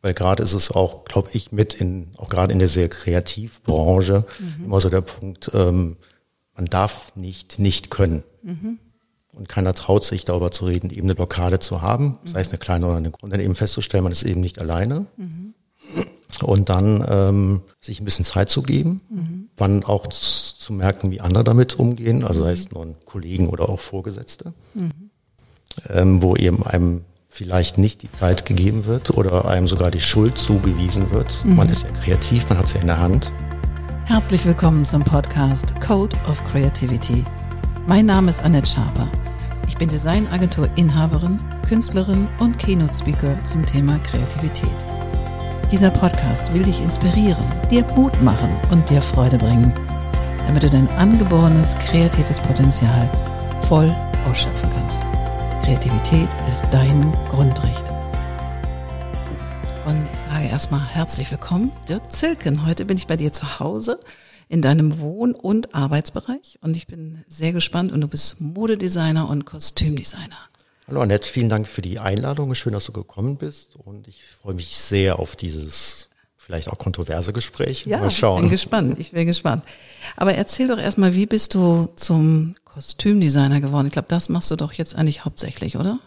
Weil gerade ist es auch, glaube ich, mit in, auch gerade in der sehr Kreativbranche mhm. immer so der Punkt, ähm, man darf nicht nicht können. Mhm. Und keiner traut sich darüber zu reden, eben eine Blockade zu haben, mhm. sei es eine kleine oder eine, und dann eben festzustellen, man ist eben nicht alleine. Mhm. Und dann ähm, sich ein bisschen Zeit zu geben, mhm. dann auch zu merken, wie andere damit umgehen, also sei es nun Kollegen oder auch Vorgesetzte, mhm. ähm, wo eben einem vielleicht nicht die Zeit gegeben wird oder einem sogar die Schuld zugewiesen wird. Mhm. Man ist ja kreativ, man hat es ja in der Hand. Herzlich willkommen zum Podcast Code of Creativity. Mein Name ist Annette Schaper. Ich bin Designagentur-Inhaberin, Künstlerin und Keynote-Speaker zum Thema Kreativität. Dieser Podcast will dich inspirieren, dir Mut machen und dir Freude bringen, damit du dein angeborenes kreatives Potenzial voll ausschöpfen kannst. Kreativität ist dein Grundrecht. Und ich sage erstmal herzlich willkommen, Dirk Zilken. Heute bin ich bei dir zu Hause in deinem Wohn- und Arbeitsbereich und ich bin sehr gespannt und du bist Modedesigner und Kostümdesigner. Hallo Annette, vielen Dank für die Einladung. Schön, dass du gekommen bist und ich freue mich sehr auf dieses vielleicht auch kontroverse Gespräch. Ja, Mal schauen. ich bin gespannt, ich bin gespannt. Aber erzähl doch erstmal, wie bist du zum Kostümdesigner geworden? Ich glaube, das machst du doch jetzt eigentlich hauptsächlich, oder?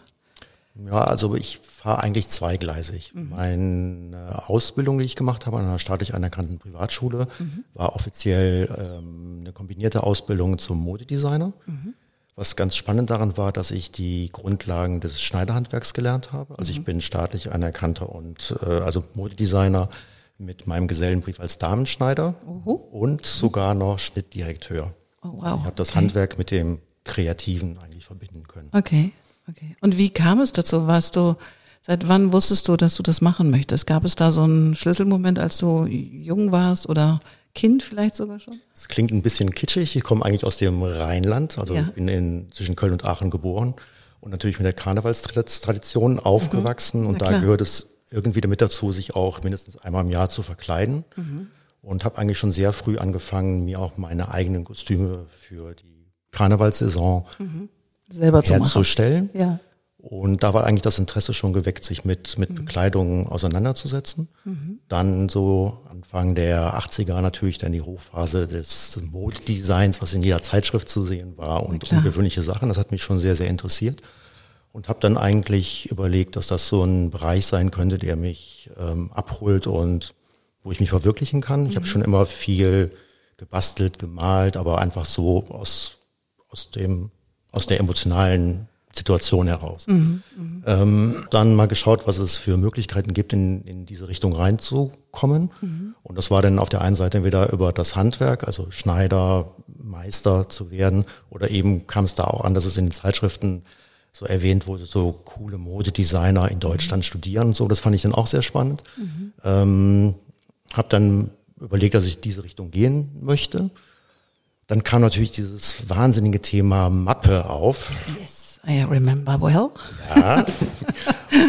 Ja, also ich fahre eigentlich zweigleisig. Mhm. Meine Ausbildung, die ich gemacht habe an einer staatlich anerkannten Privatschule, mhm. war offiziell ähm, eine kombinierte Ausbildung zum Modedesigner. Mhm. Was ganz spannend daran war, dass ich die Grundlagen des Schneiderhandwerks gelernt habe. Also ich mhm. bin staatlich anerkannter und äh, also Modedesigner mit meinem Gesellenbrief als Damenschneider Uhu. und sogar noch Schnittdirekteur. Oh, wow. Also ich habe das okay. Handwerk mit dem Kreativen eigentlich verbinden können. Okay, okay. Und wie kam es dazu? Warst du, seit wann wusstest du, dass du das machen möchtest? Gab es da so einen Schlüsselmoment, als du jung warst oder Kind vielleicht sogar schon? Es klingt ein bisschen kitschig. Ich komme eigentlich aus dem Rheinland, also ja. bin in, zwischen Köln und Aachen geboren und natürlich mit der Karnevalstradition aufgewachsen. Mhm. Und da gehört es irgendwie damit dazu, sich auch mindestens einmal im Jahr zu verkleiden. Mhm. Und habe eigentlich schon sehr früh angefangen, mir auch meine eigenen Kostüme für die Karnevalssaison mhm. selber herzustellen. Zu machen. Ja. Und da war eigentlich das Interesse schon geweckt, sich mit, mit mhm. Bekleidung auseinanderzusetzen. Mhm. Dann so Anfang der 80er natürlich dann die Hochphase des Modedesigns, was in jeder Zeitschrift zu sehen war und ja, ungewöhnliche Sachen. Das hat mich schon sehr, sehr interessiert. Und habe dann eigentlich überlegt, dass das so ein Bereich sein könnte, der mich ähm, abholt und wo ich mich verwirklichen kann. Mhm. Ich habe schon immer viel gebastelt, gemalt, aber einfach so aus, aus dem, aus der emotionalen Situation heraus. Mhm, ähm, dann mal geschaut, was es für Möglichkeiten gibt, in, in diese Richtung reinzukommen. Mhm. Und das war dann auf der einen Seite entweder über das Handwerk, also Schneider, Meister zu werden, oder eben kam es da auch an, dass es in den Zeitschriften so erwähnt wurde, so coole Modedesigner in Deutschland mhm. studieren und so. Das fand ich dann auch sehr spannend. Mhm. Ähm, habe dann überlegt, dass ich diese Richtung gehen möchte. Dann kam natürlich dieses wahnsinnige Thema Mappe auf. Yes. I remember well. Ja.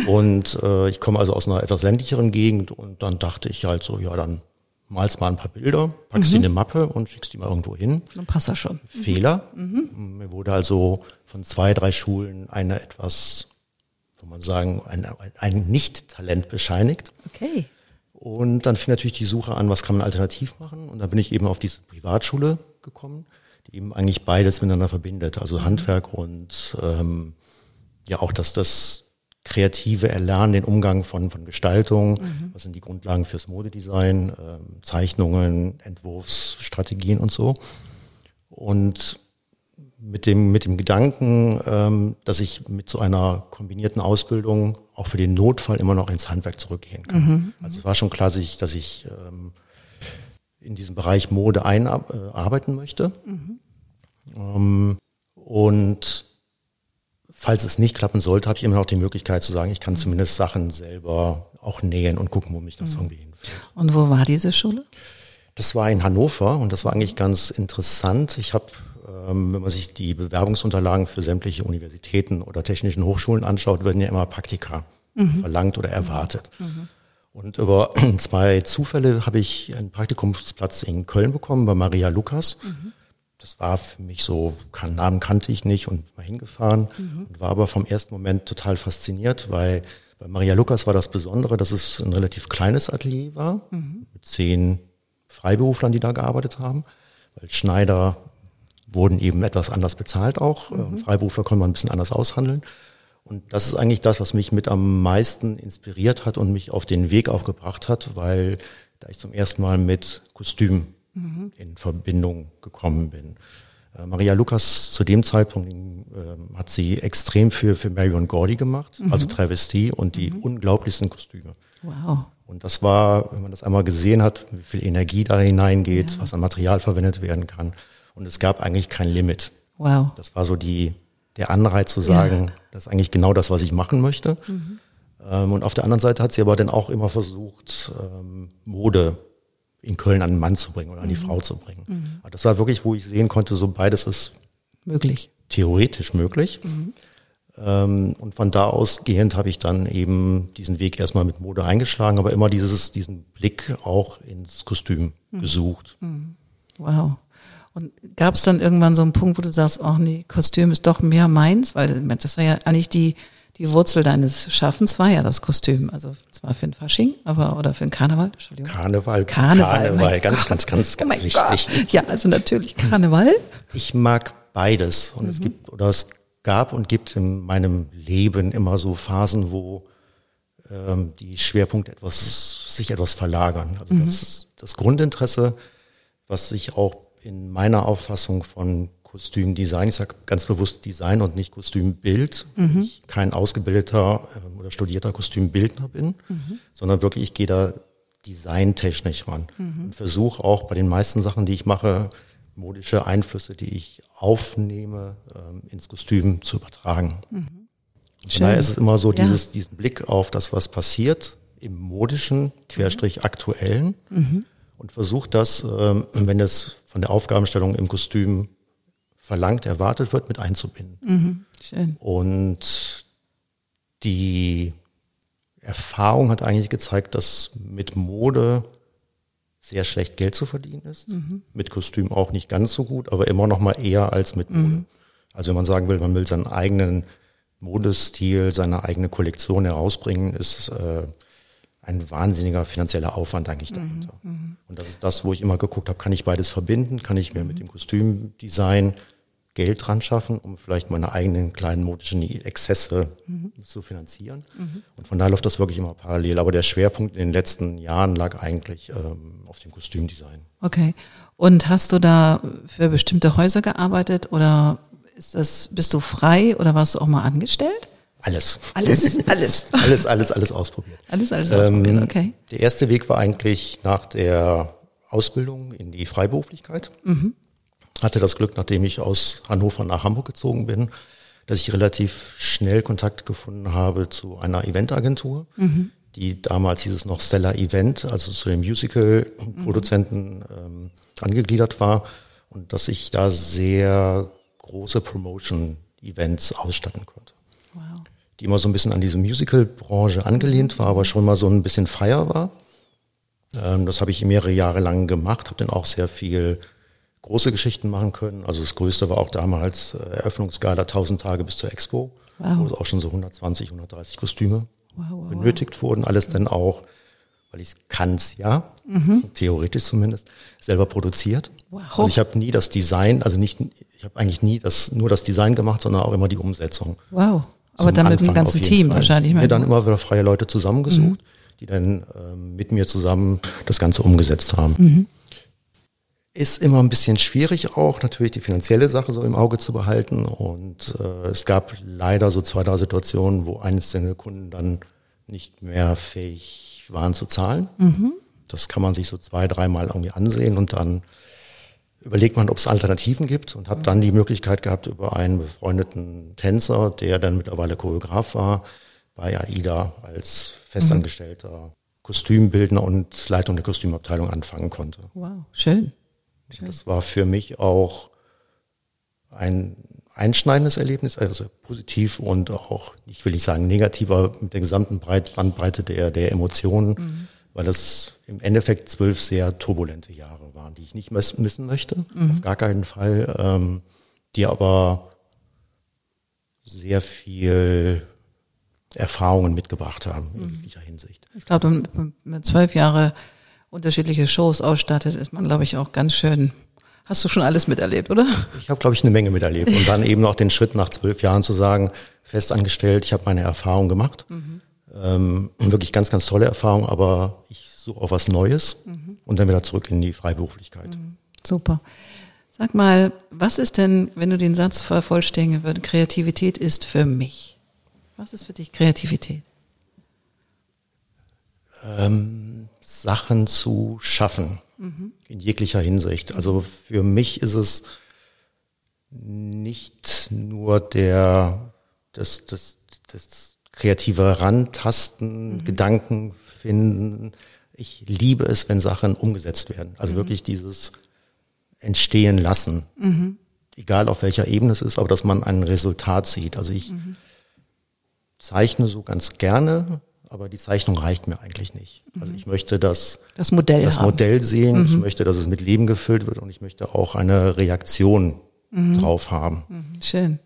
Und äh, ich komme also aus einer etwas ländlicheren Gegend und dann dachte ich halt so, ja, dann malst mal ein paar Bilder, packst mhm. die in eine Mappe und schickst die mal irgendwo hin. Dann passt das schon. Fehler. Mhm. Mir wurde also von zwei, drei Schulen eine etwas, soll man sagen, ein, ein Nicht-Talent bescheinigt. Okay. Und dann fing natürlich die Suche an, was kann man alternativ machen. Und da bin ich eben auf diese Privatschule gekommen die eben eigentlich beides miteinander verbindet, also mhm. Handwerk und ähm, ja auch dass das kreative Erlernen, den Umgang von, von Gestaltung, mhm. was sind die Grundlagen fürs Modedesign, ähm, Zeichnungen, Entwurfsstrategien und so. Und mit dem, mit dem Gedanken, ähm, dass ich mit so einer kombinierten Ausbildung auch für den Notfall immer noch ins Handwerk zurückgehen kann. Mhm. Also es war schon klar, dass ich, dass ich ähm, in diesem Bereich Mode einarbeiten möchte. Mhm. Ähm, und falls es nicht klappen sollte, habe ich immer noch die Möglichkeit zu sagen, ich kann mhm. zumindest Sachen selber auch nähen und gucken, wo mich das mhm. irgendwie hinführt. Und wo war diese Schule? Das war in Hannover und das war eigentlich ganz interessant. Ich habe, wenn man sich die Bewerbungsunterlagen für sämtliche Universitäten oder technischen Hochschulen anschaut, werden ja immer Praktika mhm. verlangt oder erwartet. Mhm. Und über zwei Zufälle habe ich einen Praktikumsplatz in Köln bekommen bei Maria Lukas. Mhm. Das war für mich so, keinen Namen kannte ich nicht und mal hingefahren mhm. und war aber vom ersten Moment total fasziniert, weil Bei Maria Lukas war das Besondere, dass es ein relativ kleines Atelier war, mhm. mit zehn Freiberuflern, die da gearbeitet haben. Weil Schneider wurden eben etwas anders bezahlt auch. Mhm. Freiberufler konnte man ein bisschen anders aushandeln. Und das ist eigentlich das, was mich mit am meisten inspiriert hat und mich auf den Weg auch gebracht hat, weil da ich zum ersten Mal mit Kostüm mhm. in Verbindung gekommen bin. Äh, Maria Lukas zu dem Zeitpunkt äh, hat sie extrem für, für Marion Gordy gemacht, mhm. also Travestie und die mhm. unglaublichsten Kostüme. Wow. Und das war, wenn man das einmal gesehen hat, wie viel Energie da hineingeht, ja. was an Material verwendet werden kann. Und es gab eigentlich kein Limit. Wow. Das war so die, der Anreiz zu sagen, ja. das ist eigentlich genau das, was ich machen möchte. Mhm. Ähm, und auf der anderen Seite hat sie aber dann auch immer versucht, ähm, Mode in Köln an den Mann zu bringen oder an die mhm. Frau zu bringen. Mhm. Das war wirklich, wo ich sehen konnte, so beides ist möglich. Theoretisch möglich. Mhm. Ähm, und von da ausgehend habe ich dann eben diesen Weg erstmal mit Mode eingeschlagen, aber immer dieses, diesen Blick auch ins Kostüm mhm. gesucht. Mhm. Wow. Und gab es dann irgendwann so einen Punkt, wo du sagst, ach nee, Kostüm ist doch mehr meins? Weil das war ja eigentlich die, die Wurzel deines Schaffens war ja das Kostüm. Also zwar für den Fasching, aber oder für den Karneval, Entschuldigung. Karneval, Karneval, Karneval ganz, ganz, ganz, ganz, oh wichtig. Gott. Ja, also natürlich Karneval. Ich mag beides. Und mhm. es gibt, oder es gab und gibt in meinem Leben immer so Phasen, wo ähm, die Schwerpunkte etwas, sich etwas verlagern. Also mhm. das, das Grundinteresse, was sich auch in meiner Auffassung von Kostümdesign, ich sage ganz bewusst Design und nicht Kostümbild, mhm. ich kein ausgebildeter äh, oder studierter Kostümbildner bin, mhm. sondern wirklich, ich gehe da designtechnisch ran mhm. und versuche auch bei den meisten Sachen, die ich mache, modische Einflüsse, die ich aufnehme, ähm, ins Kostüm zu übertragen. Mhm. Daher ist es immer so, dieses, diesen Blick auf das, was passiert im modischen, querstrich aktuellen mhm. Und versucht das, ähm, wenn es von der Aufgabenstellung im Kostüm verlangt, erwartet wird, mit einzubinden. Mhm. Schön. Und die Erfahrung hat eigentlich gezeigt, dass mit Mode sehr schlecht Geld zu verdienen ist. Mhm. Mit Kostüm auch nicht ganz so gut, aber immer noch mal eher als mit Mode. Mhm. Also wenn man sagen will, man will seinen eigenen Modestil, seine eigene Kollektion herausbringen, ist äh, ein wahnsinniger finanzieller Aufwand eigentlich mhm, dahinter. Mhm. Und das ist das, wo ich immer geguckt habe, kann ich beides verbinden? Kann ich mir mit dem Kostümdesign Geld dran schaffen, um vielleicht meine eigenen kleinen modischen Exzesse mhm. zu finanzieren? Mhm. Und von daher läuft das wirklich immer parallel. Aber der Schwerpunkt in den letzten Jahren lag eigentlich ähm, auf dem Kostümdesign. Okay. Und hast du da für bestimmte Häuser gearbeitet oder ist das, bist du frei oder warst du auch mal angestellt? Alles. Alles, alles. alles, alles, alles ausprobiert. Alles, alles ausprobiert, ähm, okay. Der erste Weg war eigentlich nach der Ausbildung in die Freiberuflichkeit. Mhm. Hatte das Glück, nachdem ich aus Hannover nach Hamburg gezogen bin, dass ich relativ schnell Kontakt gefunden habe zu einer Eventagentur, mhm. die damals hieß es noch Stellar Event, also zu den Musical-Produzenten mhm. ähm, angegliedert war und dass ich da sehr große Promotion-Events ausstatten konnte. Die immer so ein bisschen an diese Musical-Branche angelehnt war, aber schon mal so ein bisschen freier war. Ähm, das habe ich mehrere Jahre lang gemacht, habe dann auch sehr viel große Geschichten machen können. Also das Größte war auch damals äh, Eröffnungsgala 1000 Tage bis zur Expo, wow. wo auch schon so 120, 130 Kostüme wow, wow, benötigt wurden. Alles dann auch, weil ich es kann's ja, mhm. theoretisch zumindest, selber produziert. Also ich habe nie das Design, also nicht, ich habe eigentlich nie das nur das Design gemacht, sondern auch immer die Umsetzung. Wow. Aber dann mit dem ganzen Team Fall. wahrscheinlich. Mir dann immer wieder freie Leute zusammengesucht, mhm. die dann äh, mit mir zusammen das Ganze umgesetzt haben. Mhm. Ist immer ein bisschen schwierig auch, natürlich die finanzielle Sache so im Auge zu behalten. Und äh, es gab leider so zwei, drei Situationen, wo einzelne Kunden dann nicht mehr fähig waren zu zahlen. Mhm. Das kann man sich so zwei, dreimal irgendwie ansehen und dann überlegt man, ob es Alternativen gibt und habe dann die Möglichkeit gehabt, über einen befreundeten Tänzer, der dann mittlerweile Choreograf war, bei AIDA als festangestellter Kostümbildner und Leitung der Kostümabteilung anfangen konnte. Wow, schön. schön. Das war für mich auch ein einschneidendes Erlebnis, also positiv und auch, ich will nicht sagen negativ, aber mit der gesamten Bandbreite der, der Emotionen, mhm. Weil das im Endeffekt zwölf sehr turbulente Jahre waren, die ich nicht missen möchte, mhm. auf gar keinen Fall, ähm, die aber sehr viel Erfahrungen mitgebracht haben in mhm. jeglicher Hinsicht. Ich glaube, wenn man zwölf Jahre unterschiedliche Shows ausstattet, ist man, glaube ich, auch ganz schön. Hast du schon alles miterlebt, oder? Ich habe, glaube ich, eine Menge miterlebt. Und dann eben noch den Schritt nach zwölf Jahren zu sagen, festangestellt, ich habe meine Erfahrung gemacht. Mhm. Ähm, wirklich ganz, ganz tolle Erfahrung, aber ich suche auch was Neues mhm. und dann wieder zurück in die Freiberuflichkeit. Mhm. Super. Sag mal, was ist denn, wenn du den Satz vervollständigen würdest, Kreativität ist für mich? Was ist für dich Kreativität? Ähm, Sachen zu schaffen, mhm. in jeglicher Hinsicht. Also für mich ist es nicht nur der, das, das, das kreative Rantasten, mhm. Gedanken finden. Ich liebe es, wenn Sachen umgesetzt werden. Also mhm. wirklich dieses entstehen lassen. Mhm. Egal auf welcher Ebene es ist, aber dass man ein Resultat sieht. Also ich mhm. zeichne so ganz gerne, aber die Zeichnung reicht mir eigentlich nicht. Also mhm. ich möchte das, das Modell, das Modell sehen, ich mhm. möchte, dass es mit Leben gefüllt wird und ich möchte auch eine Reaktion drauf haben. Schön.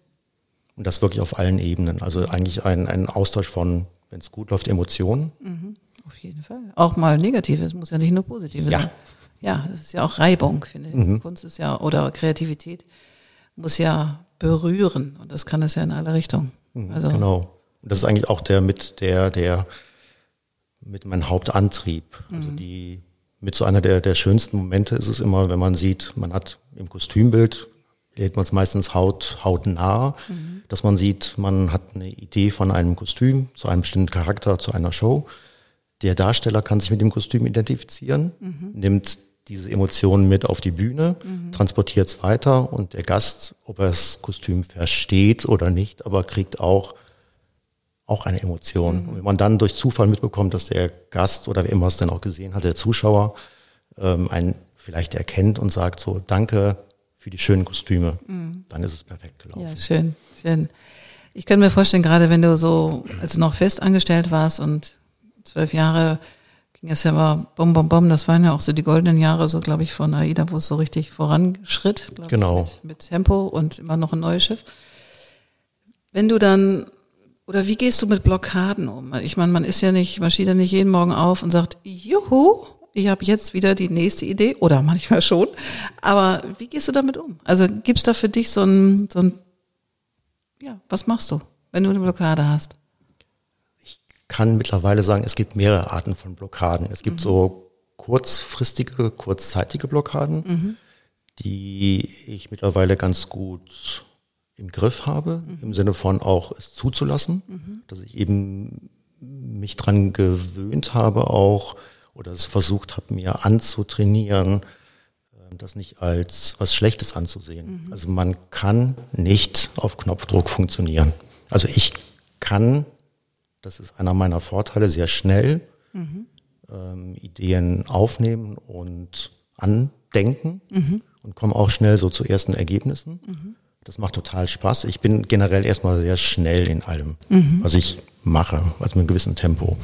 Und das wirklich auf allen Ebenen. Also eigentlich ein, ein Austausch von, wenn es gut läuft, Emotionen. Auf jeden Fall. Auch mal Negatives, muss ja nicht nur Positives ja. sein ja, es ist ja auch Reibung, finde ich. Mhm. Kunst ist ja, oder Kreativität muss ja berühren und das kann es ja in alle Richtungen. Mhm, also, genau. Und das ist eigentlich auch der mit der, der, mit meinem Hauptantrieb. Also mhm. die, mit so einer der, der schönsten Momente ist es immer, wenn man sieht, man hat im Kostümbild, lädt man es meistens haut, hautnah, mhm. dass man sieht, man hat eine Idee von einem Kostüm zu einem bestimmten Charakter, zu einer Show. Der Darsteller kann sich mit dem Kostüm identifizieren, mhm. nimmt diese Emotionen mit auf die Bühne, mhm. transportiert es weiter und der Gast, ob er das Kostüm versteht oder nicht, aber kriegt auch auch eine Emotion. Mhm. Und wenn man dann durch Zufall mitbekommt, dass der Gast oder wer immer es denn auch gesehen hat, der Zuschauer, ähm, einen vielleicht erkennt und sagt so, danke für die schönen Kostüme, mhm. dann ist es perfekt gelaufen. Ja, schön, schön. Ich könnte mir vorstellen, gerade wenn du so, als du noch fest angestellt warst und zwölf Jahre ging es ja immer bom, bom, bom. Das waren ja auch so die goldenen Jahre, so glaube ich, von AIDA, wo es so richtig voranschritt. Genau. Mit, mit, Tempo und immer noch ein neues Schiff. Wenn du dann, oder wie gehst du mit Blockaden um? Ich meine, man ist ja nicht, man steht ja nicht jeden Morgen auf und sagt, juhu, ich habe jetzt wieder die nächste Idee, oder manchmal schon. Aber wie gehst du damit um? Also gibt's da für dich so ein, so ein, ja, was machst du, wenn du eine Blockade hast? kann mittlerweile sagen, es gibt mehrere Arten von Blockaden. Es gibt mhm. so kurzfristige, kurzzeitige Blockaden, mhm. die ich mittlerweile ganz gut im Griff habe, mhm. im Sinne von auch es zuzulassen, mhm. dass ich eben mich dran gewöhnt habe auch oder es versucht habe, mir anzutrainieren, äh, das nicht als was Schlechtes anzusehen. Mhm. Also man kann nicht auf Knopfdruck funktionieren. Also ich kann das ist einer meiner Vorteile, sehr schnell mhm. ähm, Ideen aufnehmen und andenken mhm. und komme auch schnell so zu ersten Ergebnissen. Mhm. Das macht total Spaß. Ich bin generell erstmal sehr schnell in allem, mhm. was ich mache, also mit einem gewissen Tempo.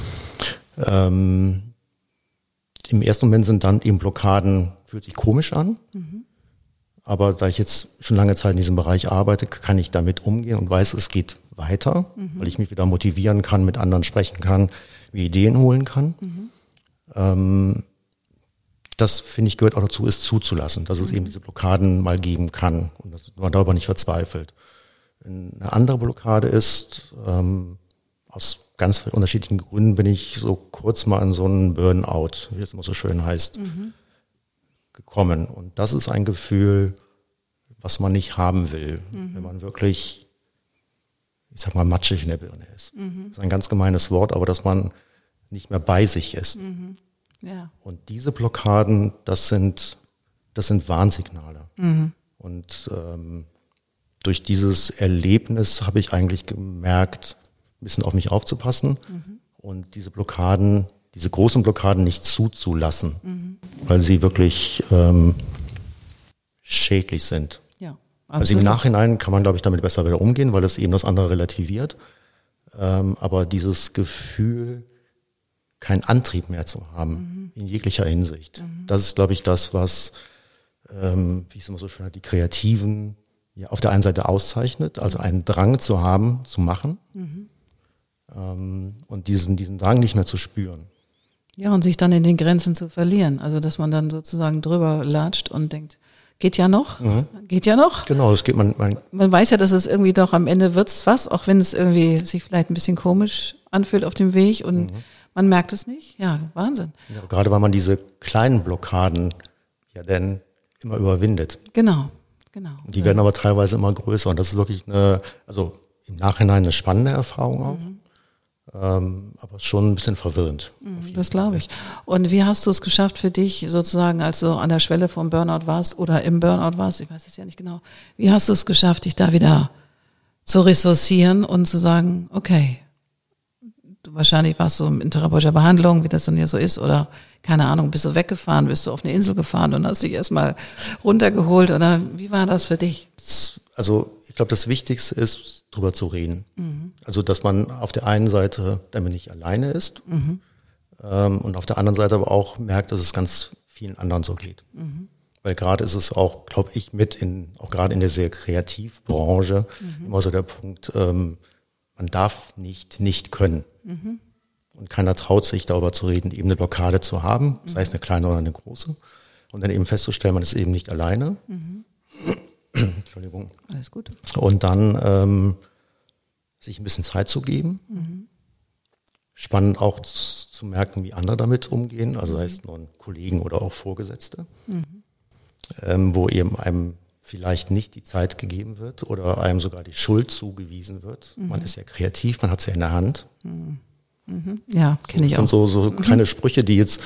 Ähm, Im ersten Moment sind dann eben Blockaden, fühlt sich komisch an. Mhm. Aber da ich jetzt schon lange Zeit in diesem Bereich arbeite, kann ich damit umgehen und weiß, es geht weiter, mhm. weil ich mich wieder motivieren kann, mit anderen sprechen kann, mir Ideen holen kann. Mhm. Ähm, das finde ich gehört auch dazu, ist zuzulassen, dass es eben diese Blockaden mal geben kann und dass man darüber nicht verzweifelt. Eine andere Blockade ist, ähm, aus ganz unterschiedlichen Gründen bin ich so kurz mal in so einen Burnout, wie es immer so schön heißt, mhm. gekommen. Und das ist ein Gefühl, was man nicht haben will, mhm. wenn man wirklich ich sag mal, matschig in der Birne ist. Mhm. Das ist ein ganz gemeines Wort, aber dass man nicht mehr bei sich ist. Ja. Und diese Blockaden, das sind, das sind Warnsignale. Und ähm, durch dieses Erlebnis habe ich eigentlich gemerkt, ein bisschen auf mich aufzupassen mhm. und diese Blockaden, diese großen Blockaden nicht zuzulassen, mhm. weil sie wirklich ähm, schädlich sind. Absolut. Also im Nachhinein kann man, glaube ich, damit besser wieder umgehen, weil es eben das andere relativiert. Ähm, aber dieses Gefühl, keinen Antrieb mehr zu haben, mhm. in jeglicher Hinsicht, das ist, glaube ich, das, was, ähm, wie es immer so schön hat, die Kreativen ja auf der einen Seite auszeichnet, also einen Drang zu haben, zu machen. Mhm. Ähm, und diesen, diesen Drang nicht mehr zu spüren. Ja, und sich dann in den Grenzen zu verlieren. Also, dass man dann sozusagen drüber latscht und denkt, geht ja noch, mhm. geht ja noch. Genau, das geht man, man. Man weiß ja, dass es irgendwie doch am Ende wird's was, auch wenn es irgendwie sich vielleicht ein bisschen komisch anfühlt auf dem Weg und mhm. man merkt es nicht. Ja, Wahnsinn. Ja, gerade weil man diese kleinen Blockaden ja dann immer überwindet. Genau, genau. Die ja. werden aber teilweise immer größer und das ist wirklich eine, also im Nachhinein eine spannende Erfahrung auch. Mhm. Ähm, aber schon ein bisschen verwirrend. Mhm, das glaube ich. Und wie hast du es geschafft für dich sozusagen, als du an der Schwelle vom Burnout warst oder im Burnout warst, ich weiß es ja nicht genau, wie hast du es geschafft, dich da wieder zu ressourcieren und zu sagen, okay, du, wahrscheinlich warst du in therapeutischer Behandlung, wie das dann ja so ist, oder keine Ahnung, bist du weggefahren, bist du auf eine Insel gefahren und hast dich erstmal runtergeholt oder wie war das für dich? Also ich glaube, das Wichtigste ist, drüber zu reden. Mhm. Also, dass man auf der einen Seite damit nicht alleine ist mhm. ähm, und auf der anderen Seite aber auch merkt, dass es ganz vielen anderen so geht. Mhm. Weil gerade ist es auch, glaube ich, mit in, auch gerade in der sehr Kreativbranche mhm. immer so der Punkt, ähm, man darf nicht nicht können. Mhm. Und keiner traut sich darüber zu reden, eben eine Blockade zu haben, sei es eine kleine oder eine große. Und dann eben festzustellen, man ist eben nicht alleine. Mhm. Entschuldigung. Alles gut. Und dann ähm, sich ein bisschen Zeit zu geben. Mhm. Spannend auch zu merken, wie andere damit umgehen, also sei es nun Kollegen oder auch Vorgesetzte, mhm. ähm, wo eben einem vielleicht nicht die Zeit gegeben wird oder einem sogar die Schuld zugewiesen wird. Mhm. Man ist ja kreativ, man hat es ja in der Hand. Mhm. mhm. Ja, kenne ich auch. Das sind so, so mhm. kleine Sprüche, die jetzt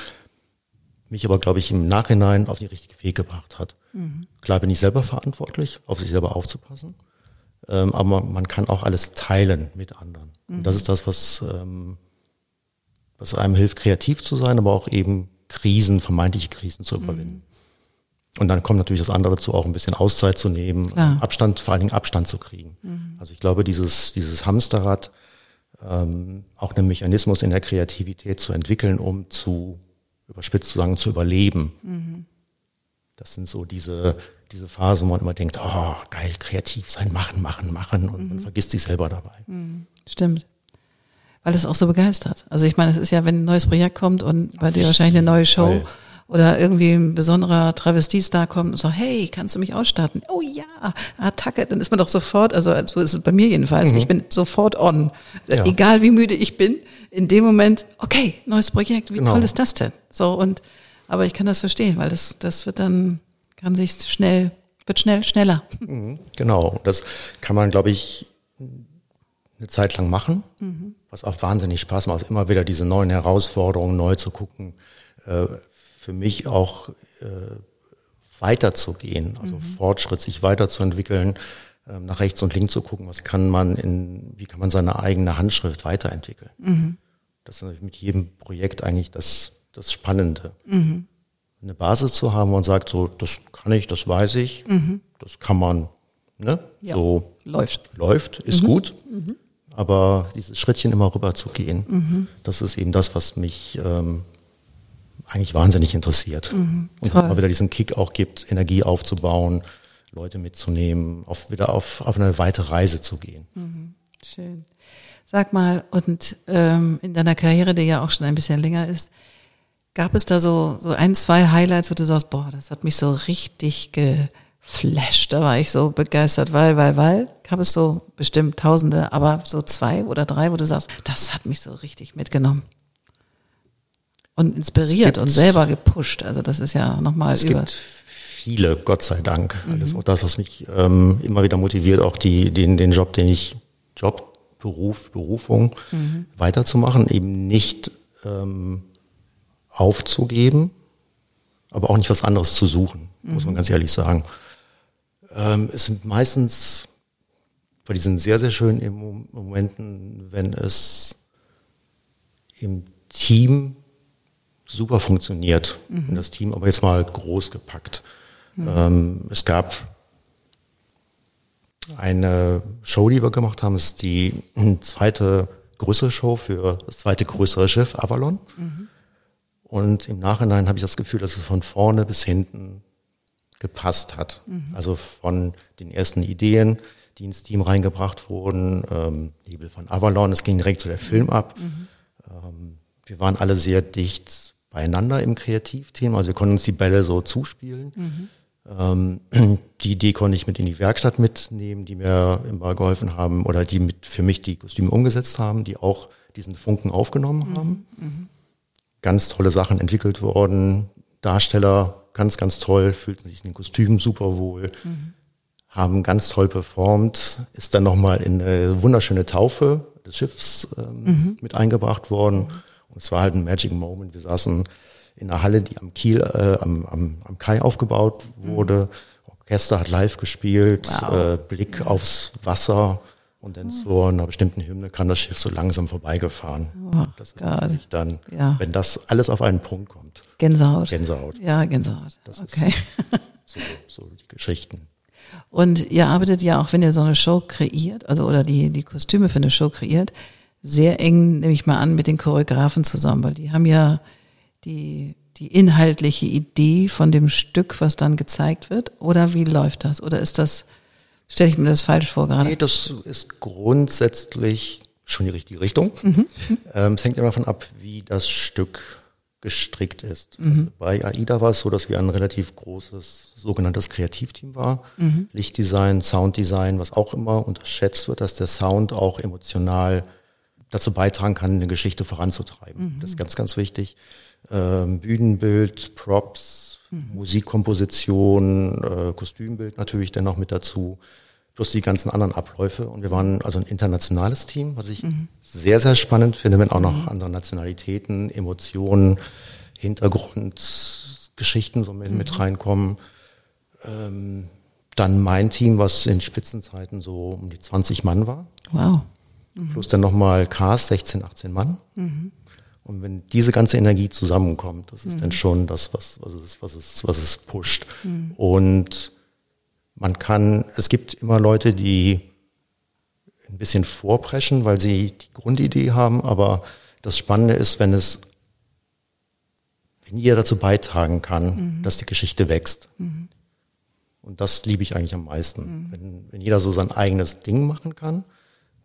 mich aber, glaube ich, im Nachhinein auf den richtigen Weg gebracht hat. Mhm. Klar bin ich selber verantwortlich, auf sich selber aufzupassen, ähm, aber man kann auch alles teilen mit anderen. Mhm. Und das ist das, was, ähm, was einem hilft, kreativ zu sein, aber auch eben Krisen, vermeintliche Krisen zu überwinden. Mhm. Und dann kommt natürlich das andere dazu, auch ein bisschen Auszeit zu nehmen, Klar. Abstand, vor allen Dingen Abstand zu kriegen. Mhm. Also ich glaube, dieses, dieses Hamsterrad, ähm, auch einen Mechanismus in der Kreativität zu entwickeln, um zu überspitzt zu sagen, zu überleben. Mhm. Das sind so diese, diese Phasen, wo man immer denkt, oh, geil, kreativ sein, machen, machen, machen und mhm. man vergisst sich selber dabei. Mhm. Stimmt. Weil es auch so begeistert. Also ich meine, es ist ja, wenn ein neues Projekt kommt und bei dir wahrscheinlich eine neue Show Geil. Oder irgendwie ein besonderer Travestiestar kommt und sagt, hey, kannst du mich ausstatten? Oh ja, Attacke, dann ist man doch sofort, also so ist es bei mir jedenfalls, mhm. ich bin sofort on. Ja. Egal wie müde ich bin, in dem Moment, okay, neues Projekt, wie genau. toll ist das denn? So und aber ich kann das verstehen, weil das das wird dann kann sich schnell wird schnell schneller. Mhm, genau, das kann man, glaube ich, eine Zeit lang machen, mhm. was auch wahnsinnig Spaß macht, also immer wieder diese neuen Herausforderungen neu zu gucken. Äh, für mich auch äh, weiterzugehen, also mhm. Fortschritt, sich weiterzuentwickeln, ähm, nach rechts und links zu gucken, was kann man in, wie kann man seine eigene Handschrift weiterentwickeln. Mhm. Das ist mit jedem Projekt eigentlich das, das Spannende. Mhm. Eine Basis zu haben und sagt so, das kann ich, das weiß ich, mhm. das kann man, ne, ja. so läuft, läuft, ist mhm. gut. Mhm. Aber dieses Schrittchen immer rüber zu gehen, das ist eben das, was mich ähm, eigentlich wahnsinnig interessiert. Und dass man wieder diesen Kick auch gibt, Energie aufzubauen, Leute mitzunehmen, auf, wieder auf, auf eine weite Reise zu gehen. Mhm. Schön. Sag mal, und ähm, in deiner Karriere, die ja auch schon ein bisschen länger ist, gab es da so, so ein, zwei Highlights, wo du sagst, boah, das hat mich so richtig geflasht, da war ich so begeistert, weil, weil, weil, gab es so bestimmt Tausende, aber so zwei oder drei, wo du sagst, das hat mich so richtig mitgenommen und inspiriert und selber gepusht. Also das ist ja nochmal über. Gibt viele, Gott sei Dank. Mhm. Das ist auch das, was mich ähm, immer wieder motiviert, auch die, den, den Job, den ich, Job, Beruf, Berufung mhm. weiterzumachen, eben nicht ähm, aufzugeben, aber auch nicht was anderes zu suchen, mhm. muss man mhm. ganz ehrlich sagen. Ähm, es sind meistens bei diesen sehr, sehr schönen Momenten, wenn es im Team super funktioniert mhm. und das Team aber jetzt mal groß gepackt. Mhm. es gab eine Show, die wir gemacht haben, ist die zweite größere Show für das zweite größere Schiff, Avalon. Mhm. Und im Nachhinein habe ich das Gefühl, dass es von vorne bis hinten gepasst hat. Mhm. Also von den ersten Ideen, die ins Team reingebracht wurden. Ähm, Nebel von Avalon, es ging direkt zu der Film ab. Mhm. Ähm, wir waren alle sehr dicht beieinander im Kreativteam, also wir konnten uns die Bälle so zuspielen. Mhm. Ähm, die Idee konnte ich mit in die Werkstatt mitnehmen, die mir immer geholfen haben oder die mit für mich die Kostüme umgesetzt haben, die auch diesen Funken aufgenommen mhm. haben. Mhm. Ganz tolle Sachen entwickelt worden. Darsteller ganz, ganz toll, fühlten sich in den Kostümen super wohl, mhm. haben ganz toll performt, ist dann nochmal in eine wunderschöne Taufe des Schiffs ähm, mhm. mit eingebracht worden. Und es war halt ein Magic Moment. Wir saßen in einer Halle, die am Kiel, äh, am, am, am Kai aufgebaut wurde. Mhm. Orchester hat live gespielt, wow. äh, Blick aufs Wasser. Und dann zu einer bestimmten Hymne kann das Schiff so langsam vorbeigefahren. Oh, das ist God. natürlich dann, ja. wenn das alles auf einen Punkt kommt. Gänsehaut. Gänsehaut. Ja, Gänsehaut. Das okay. so, so die Geschichten. Und ihr arbeitet ja auch, wenn ihr so eine Show kreiert, also oder die, die Kostüme für eine Show kreiert, sehr eng, nehme ich mal an, mit den Choreografen zusammen, weil die haben ja die, die inhaltliche Idee von dem Stück, was dann gezeigt wird? Oder wie läuft das? Oder ist das Stelle ich mir das falsch vor gerade? Nee, das ist grundsätzlich schon die richtige Richtung. Mhm. Ähm, es hängt immer davon ab, wie das Stück gestrickt ist. Mhm. Also bei AIDA war es so, dass wir ein relativ großes sogenanntes Kreativteam war. Mhm. Lichtdesign, Sounddesign, was auch immer unterschätzt wird, dass der Sound auch emotional dazu beitragen kann, eine Geschichte voranzutreiben. Mhm. Das ist ganz, ganz wichtig. Ähm, Bühnenbild, Props, Mhm. Musikkomposition, äh, Kostümbild natürlich dann noch mit dazu, plus die ganzen anderen Abläufe. Und wir waren also ein internationales Team, was ich mhm. sehr, sehr spannend finde, wenn auch noch mhm. andere Nationalitäten, Emotionen, Hintergrundgeschichten so mit, mit mhm. reinkommen. Ähm, dann mein Team, was in Spitzenzeiten so um die 20 Mann war. Wow. Mhm. Plus dann nochmal Cast, 16, 18 Mann. Mhm. Und wenn diese ganze Energie zusammenkommt, das ist mhm. dann schon das, was, was, es, was, es, was es pusht. Mhm. Und man kann, es gibt immer Leute, die ein bisschen vorpreschen, weil sie die Grundidee haben, aber das Spannende ist, wenn es, wenn jeder dazu beitragen kann, mhm. dass die Geschichte wächst. Mhm. Und das liebe ich eigentlich am meisten. Mhm. Wenn, wenn jeder so sein eigenes Ding machen kann,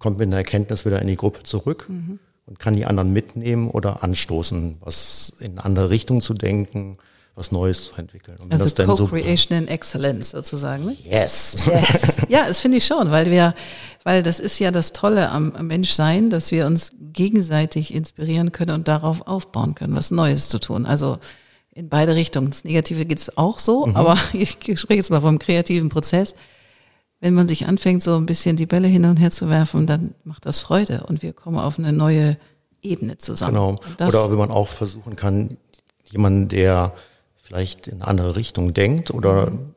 kommt mit einer Erkenntnis wieder in die Gruppe zurück. Mhm und kann die anderen mitnehmen oder anstoßen, was in eine andere Richtung zu denken, was Neues zu entwickeln. Und also Co-Creation so, in Excellence sozusagen. Ne? Yes. yes. Ja, das finde ich schon, weil wir, weil das ist ja das Tolle am Menschsein, dass wir uns gegenseitig inspirieren können und darauf aufbauen können, was Neues zu tun. Also in beide Richtungen. Das Negative geht es auch so, mhm. aber ich spreche jetzt mal vom kreativen Prozess wenn man sich anfängt, so ein bisschen die Bälle hin und her zu werfen, dann macht das Freude und wir kommen auf eine neue Ebene zusammen. Genau. Oder wenn man auch versuchen kann, jemanden, der vielleicht in eine andere Richtung denkt oder mhm.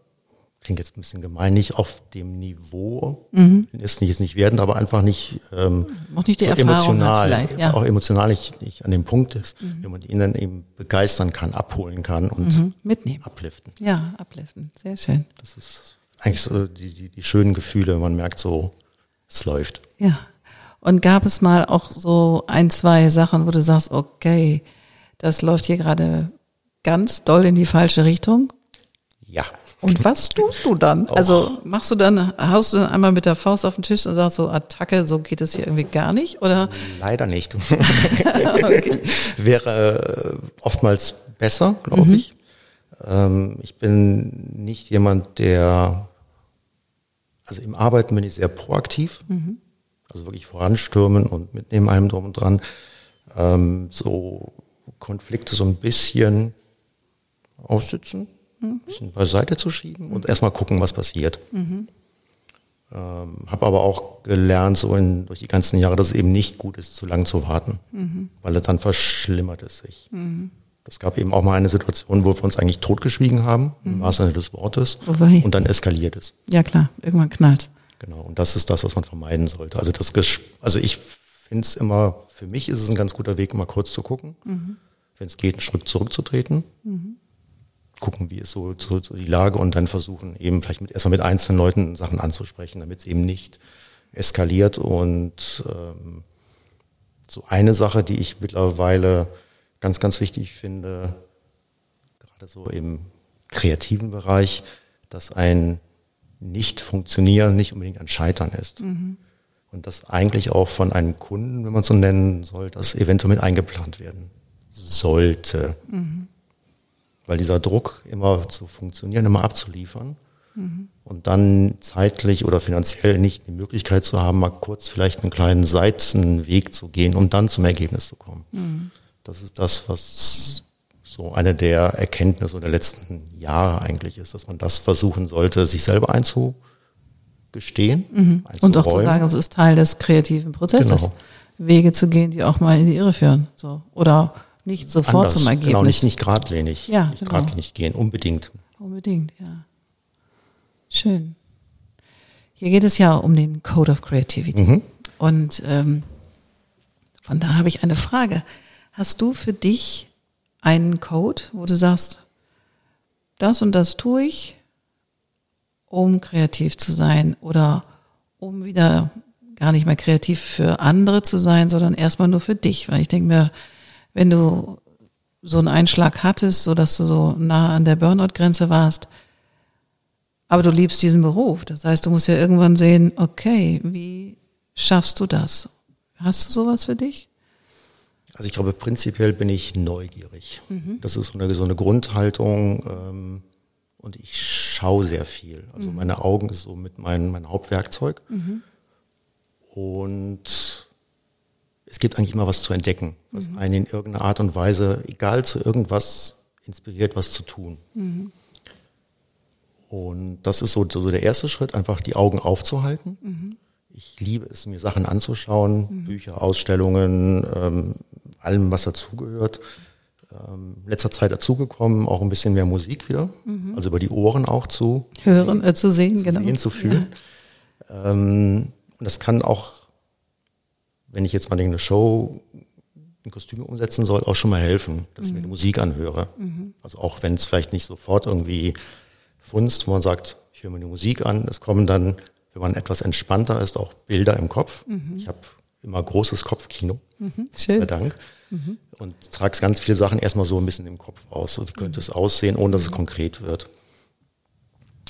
klingt jetzt ein bisschen gemein, nicht auf dem Niveau, mhm. ist nicht, ist nicht werden, aber einfach nicht, ähm, auch nicht die so Erfahrung emotional, ja. auch emotional nicht, nicht an dem Punkt ist, mhm. wenn man ihn dann eben begeistern kann, abholen kann und mhm. mitnehmen, abliften. Ja, abliften, sehr schön. Das ist eigentlich so die, die, die schönen Gefühle. Man merkt so, es läuft. Ja. Und gab es mal auch so ein, zwei Sachen, wo du sagst, okay, das läuft hier gerade ganz doll in die falsche Richtung? Ja. Und was tust du dann? Oh. Also machst du dann, haust du dann einmal mit der Faust auf den Tisch und sagst so, Attacke, so geht es hier irgendwie gar nicht? Oder? Leider nicht. Wäre äh, oftmals besser, glaube mhm. ich. Ähm, ich bin nicht jemand, der, also im Arbeiten bin ich sehr proaktiv, mhm. also wirklich voranstürmen und mitnehmen allem drum und dran. Ähm, so Konflikte so ein bisschen aussitzen, mhm. ein bisschen beiseite zu schieben und erstmal gucken, was passiert. Mhm. Ähm, habe aber auch gelernt, so in, durch die ganzen Jahre, dass es eben nicht gut ist, zu lang zu warten, mhm. weil es dann verschlimmert es sich. Mhm. Es gab eben auch mal eine Situation, wo wir uns eigentlich totgeschwiegen haben, mhm. im wahrsten Sinne des Wortes. Wobei. Und dann eskaliert es. Ja klar, irgendwann knallt Genau, und das ist das, was man vermeiden sollte. Also das, also ich finde es immer, für mich ist es ein ganz guter Weg, mal kurz zu gucken, mhm. wenn es geht, einen Schritt zurückzutreten, mhm. gucken, wie ist so, so, so, die Lage und dann versuchen eben vielleicht mit, erstmal mit einzelnen Leuten Sachen anzusprechen, damit es eben nicht eskaliert. Und ähm, so eine Sache, die ich mittlerweile ganz, ganz wichtig finde, gerade so im kreativen Bereich, dass ein nicht funktionieren nicht unbedingt ein Scheitern ist. Mhm. Und das eigentlich auch von einem Kunden, wenn man so nennen soll, das eventuell mit eingeplant werden sollte. Mhm. Weil dieser Druck immer zu funktionieren, immer abzuliefern mhm. und dann zeitlich oder finanziell nicht die Möglichkeit zu haben, mal kurz vielleicht einen kleinen Seitenweg zu gehen, um dann zum Ergebnis zu kommen. Das ist das, was so eine der Erkenntnisse der letzten Jahre eigentlich ist, dass man das versuchen sollte, sich selber einzugestehen. Mhm. Und auch zu sagen, es ist Teil des kreativen Prozesses. Genau. Wege zu gehen, die auch mal in die Irre führen. So. Oder nicht sofort Anders, zum Ergebnis. Genau, nicht, nicht geradlinig. Ja, nicht genau. geradlinig gehen, unbedingt. Unbedingt, ja. Schön. Hier geht es ja um den Code of Creativity. Mhm. Und ähm, von da habe ich eine Frage. Hast du für dich einen Code, wo du sagst, das und das tue ich, um kreativ zu sein oder um wieder gar nicht mehr kreativ für andere zu sein, sondern erstmal nur für dich. Weil ich denke mir, wenn du so einen Einschlag hattest, so dass du so nah an der Burnout-Grenze warst, aber du liebst diesen Beruf. Das heißt, du musst ja irgendwann sehen, okay, wie schaffst du das? Hast du sowas für dich? Also ich glaube, prinzipiell bin ich neugierig. Mhm. Das ist so eine, so eine Grundhaltung ähm, und ich schaue sehr viel. Also mhm. meine Augen ist so mit mein, mein Hauptwerkzeug. Mhm. Und es gibt eigentlich immer was zu entdecken, was mhm. einen in irgendeiner Art und Weise, egal zu irgendwas, inspiriert, was zu tun. Mhm. Und das ist so, so der erste Schritt, einfach die Augen aufzuhalten. Mhm. Ich liebe es, mir Sachen anzuschauen, mhm. Bücher, Ausstellungen, ähm, allem, was dazugehört. Ähm, letzter Zeit dazugekommen, auch ein bisschen mehr Musik wieder, mhm. also über die Ohren auch zu hören, äh, zu sehen, zu genau. Sehen, zu fühlen. Ja. Ähm, und das kann auch, wenn ich jetzt mal eine Show in Kostüme umsetzen soll, auch schon mal helfen, dass mhm. ich mir die mhm. Musik anhöre. Mhm. Also auch wenn es vielleicht nicht sofort irgendwie funzt, wo man sagt, ich höre mir die Musik an, es kommen dann, wenn man etwas entspannter ist, auch Bilder im Kopf. Mhm. Ich habe immer großes Kopfkino, mhm. Schön. sei Dank. Mhm. Und trage ganz viele Sachen erstmal so ein bisschen im Kopf aus. So, wie könnte es aussehen, ohne dass es konkret wird.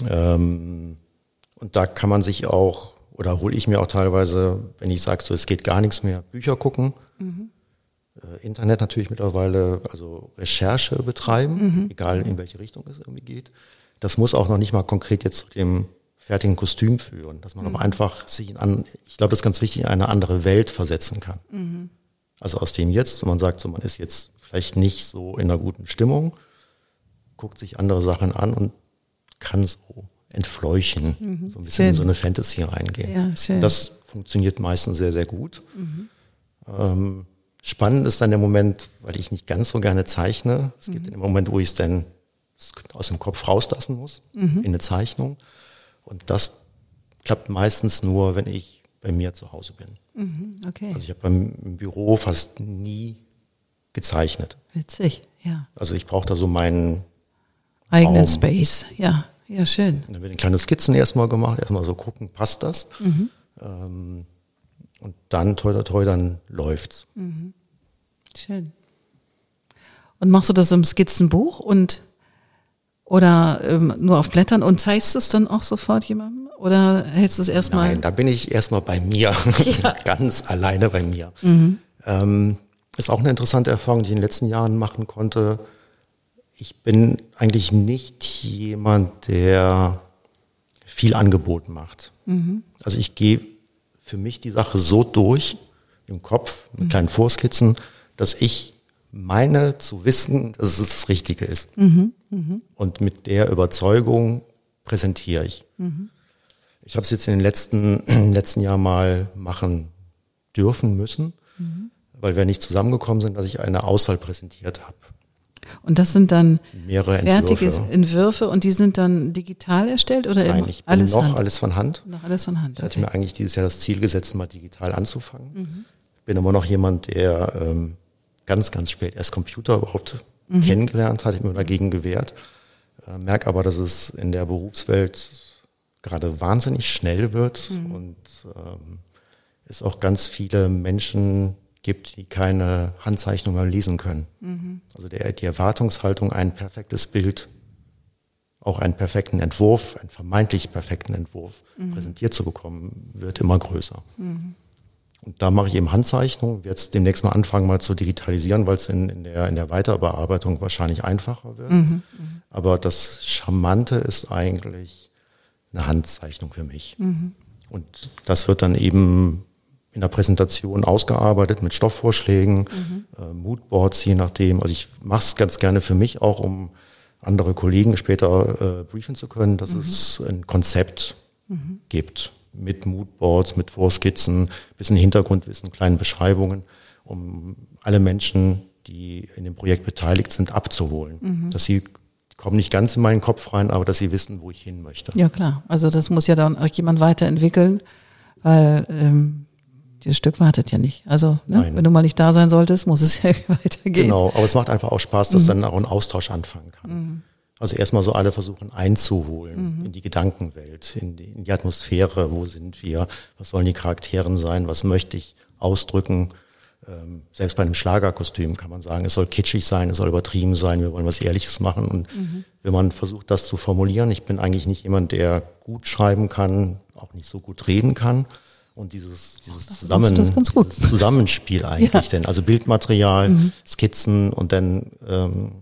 Ähm, und da kann man sich auch, oder hole ich mir auch teilweise, wenn ich sage, so es geht gar nichts mehr, Bücher gucken. Mhm. Äh, Internet natürlich mittlerweile, also Recherche betreiben, mhm. egal in welche Richtung es irgendwie geht. Das muss auch noch nicht mal konkret jetzt zu dem fertigen Kostüm führen, dass man mhm. aber einfach sich an, ich glaube, das ist ganz wichtig, in eine andere Welt versetzen kann. Mhm. Also aus dem jetzt, wenn man sagt, so man ist jetzt vielleicht nicht so in einer guten Stimmung, guckt sich andere Sachen an und kann so entfleuchen, mhm. so ein bisschen schön. in so eine Fantasy reingehen. Ja, schön. Das funktioniert meistens sehr, sehr gut. Mhm. Ähm, spannend ist dann der Moment, weil ich nicht ganz so gerne zeichne. Es gibt mhm. den Moment, wo ich es dann aus dem Kopf rauslassen muss, mhm. in eine Zeichnung. Und das klappt meistens nur, wenn ich bei mir zu Hause bin. Mhm, okay. Also ich habe beim Büro fast nie gezeichnet. Witzig, ja. Also ich brauche da so meinen eigenen Raum. Space, ja. Ja, schön. dann werden kleine Skizzen erstmal gemacht, erstmal so gucken, passt das? Mhm. Ähm, und dann, toi, toi, toi, dann läuft's. Mhm. Schön. Und machst du das im Skizzenbuch und oder ähm, nur auf Blättern und zeigst du es dann auch sofort jemandem? Oder hältst du es erstmal? Nein, da bin ich erstmal bei mir, ja. ganz alleine bei mir. Mhm. Ähm, ist auch eine interessante Erfahrung, die ich in den letzten Jahren machen konnte. Ich bin eigentlich nicht jemand, der viel Angebot macht. Mhm. Also ich gehe für mich die Sache so durch im Kopf mit mhm. kleinen Vorskizzen, dass ich meine zu wissen, dass es das Richtige ist. Mhm, mh. Und mit der Überzeugung präsentiere ich. Mhm. Ich habe es jetzt in den letzten, letzten Jahr mal machen dürfen müssen, mhm. weil wir nicht zusammengekommen sind, dass ich eine Auswahl präsentiert habe. Und das sind dann mehrere fertige Entwürfe. Entwürfe und die sind dann digital erstellt oder Nein, ich bin alles noch Hand? alles von Hand. Noch alles von Hand. Ich hatte mir eigentlich dieses Jahr das Ziel gesetzt, mal digital anzufangen. Mhm. Bin aber noch jemand, der ähm, ganz, ganz spät erst Computer überhaupt mhm. kennengelernt hat, ich mir dagegen gewehrt. Äh, merke aber, dass es in der Berufswelt gerade wahnsinnig schnell wird mhm. und ähm, es auch ganz viele Menschen gibt, die keine Handzeichnung mehr lesen können. Mhm. Also der, die Erwartungshaltung, ein perfektes Bild auch einen perfekten Entwurf, einen vermeintlich perfekten Entwurf mhm. präsentiert zu bekommen, wird immer größer. Mhm. Und da mache ich eben Handzeichnungen, werde jetzt demnächst mal anfangen, mal zu digitalisieren, weil es in, in, der, in der Weiterbearbeitung wahrscheinlich einfacher wird. Mhm. mhm. Aber das Charmante ist eigentlich eine Handzeichnung für mich. Mhm. Und das wird dann eben in der Präsentation ausgearbeitet mit Stoffvorschlägen, mhm. äh, Moodboards, je nachdem. Also ich mache es ganz gerne für mich auch, um andere Kollegen später äh, briefen zu können, dass mhm. es ein Konzept mhm. gibt mit Moodboards, mit Vorskizzen, bisschen Hintergrundwissen, kleinen Beschreibungen, um alle Menschen, die in dem Projekt beteiligt sind, abzuholen. Mhm. Dass sie kommen nicht ganz in meinen Kopf rein, aber dass sie wissen, wo ich hin möchte. Ja klar, also das muss ja dann auch jemand weiterentwickeln, weil ähm, dieses Stück wartet ja nicht. Also ne, wenn du mal nicht da sein solltest, muss es ja weitergehen. Genau, aber es macht einfach auch Spaß, dass mhm. dann auch ein Austausch anfangen kann. Mhm. Also erstmal so alle versuchen einzuholen mhm. in die Gedankenwelt, in die, in die, Atmosphäre, wo sind wir, was sollen die Charakteren sein, was möchte ich ausdrücken. Ähm, selbst bei einem Schlagerkostüm kann man sagen, es soll kitschig sein, es soll übertrieben sein, wir wollen was Ehrliches machen. Und mhm. wenn man versucht, das zu formulieren, ich bin eigentlich nicht jemand, der gut schreiben kann, auch nicht so gut reden kann. Und dieses, dieses, Zusammen, dieses Zusammenspiel eigentlich, ja. denn also Bildmaterial, mhm. Skizzen und dann ähm,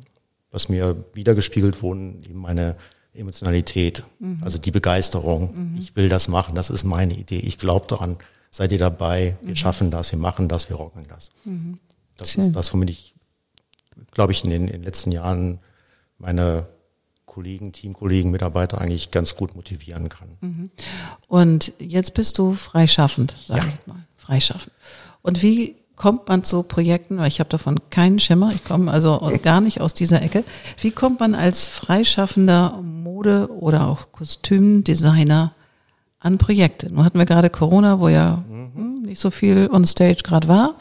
was mir wiedergespiegelt wurden, eben meine Emotionalität, mhm. also die Begeisterung. Mhm. Ich will das machen, das ist meine Idee. Ich glaube daran, seid ihr dabei, wir mhm. schaffen das, wir machen das, wir rocken das. Mhm. Das Schön. ist das, womit ich, glaube ich, in den, in den letzten Jahren meine Kollegen, Teamkollegen, Mitarbeiter eigentlich ganz gut motivieren kann. Mhm. Und jetzt bist du freischaffend, sage ja. ich mal. Freischaffend. Und wie kommt man zu Projekten, weil ich habe davon keinen Schimmer, ich komme also gar nicht aus dieser Ecke. Wie kommt man als freischaffender Mode- oder auch Kostümdesigner an Projekte? Nun hatten wir gerade Corona, wo ja mhm. nicht so viel on stage gerade war.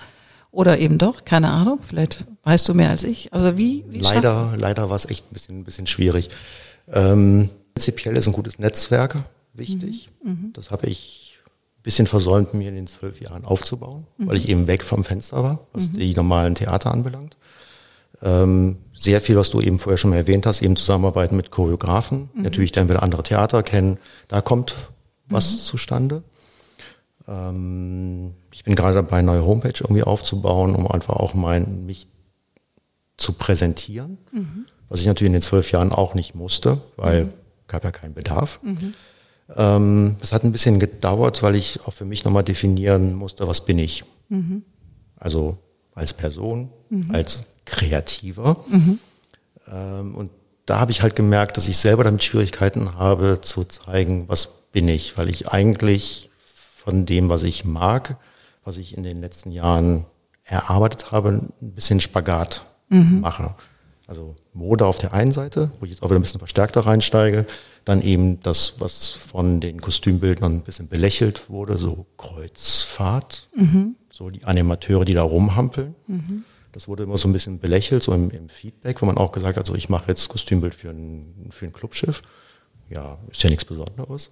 Oder eben doch, keine Ahnung, vielleicht weißt du mehr als ich. Also wie, wie Leider, leider war es echt ein bisschen, ein bisschen schwierig. Ähm, prinzipiell ist ein gutes Netzwerk wichtig. Mhm. mhm. Das habe ich bisschen versäumt, mir in den zwölf Jahren aufzubauen, mhm. weil ich eben weg vom Fenster war, was mhm. die normalen Theater anbelangt. Ähm, sehr viel, was du eben vorher schon mal erwähnt hast, eben Zusammenarbeiten mit Choreografen, mhm. natürlich dann wieder andere Theater kennen, da kommt was mhm. zustande. Ähm, ich bin gerade dabei, eine neue Homepage irgendwie aufzubauen, um einfach auch mein, mich zu präsentieren, mhm. was ich natürlich in den zwölf Jahren auch nicht musste, weil mhm. gab ja keinen Bedarf. Ähm, es hat ein bisschen gedauert, weil ich auch für mich nochmal definieren musste, was bin ich. Mhm. Also als Person, mhm. als Kreativer. Mhm. Ähm, und da habe ich halt gemerkt, dass ich selber damit Schwierigkeiten habe zu zeigen, was bin ich, weil ich eigentlich von dem, was ich mag, was ich in den letzten Jahren erarbeitet habe, ein bisschen Spagat mhm. mache. Also Mode auf der einen Seite, wo ich jetzt auch wieder ein bisschen verstärkter reinsteige, dann eben das, was von den Kostümbildnern ein bisschen belächelt wurde, so Kreuzfahrt, mhm. so die Animateure, die da rumhampeln. Mhm. Das wurde immer so ein bisschen belächelt, so im, im, Feedback, wo man auch gesagt hat, so ich mache jetzt Kostümbild für ein, für ein Clubschiff. Ja, ist ja nichts Besonderes.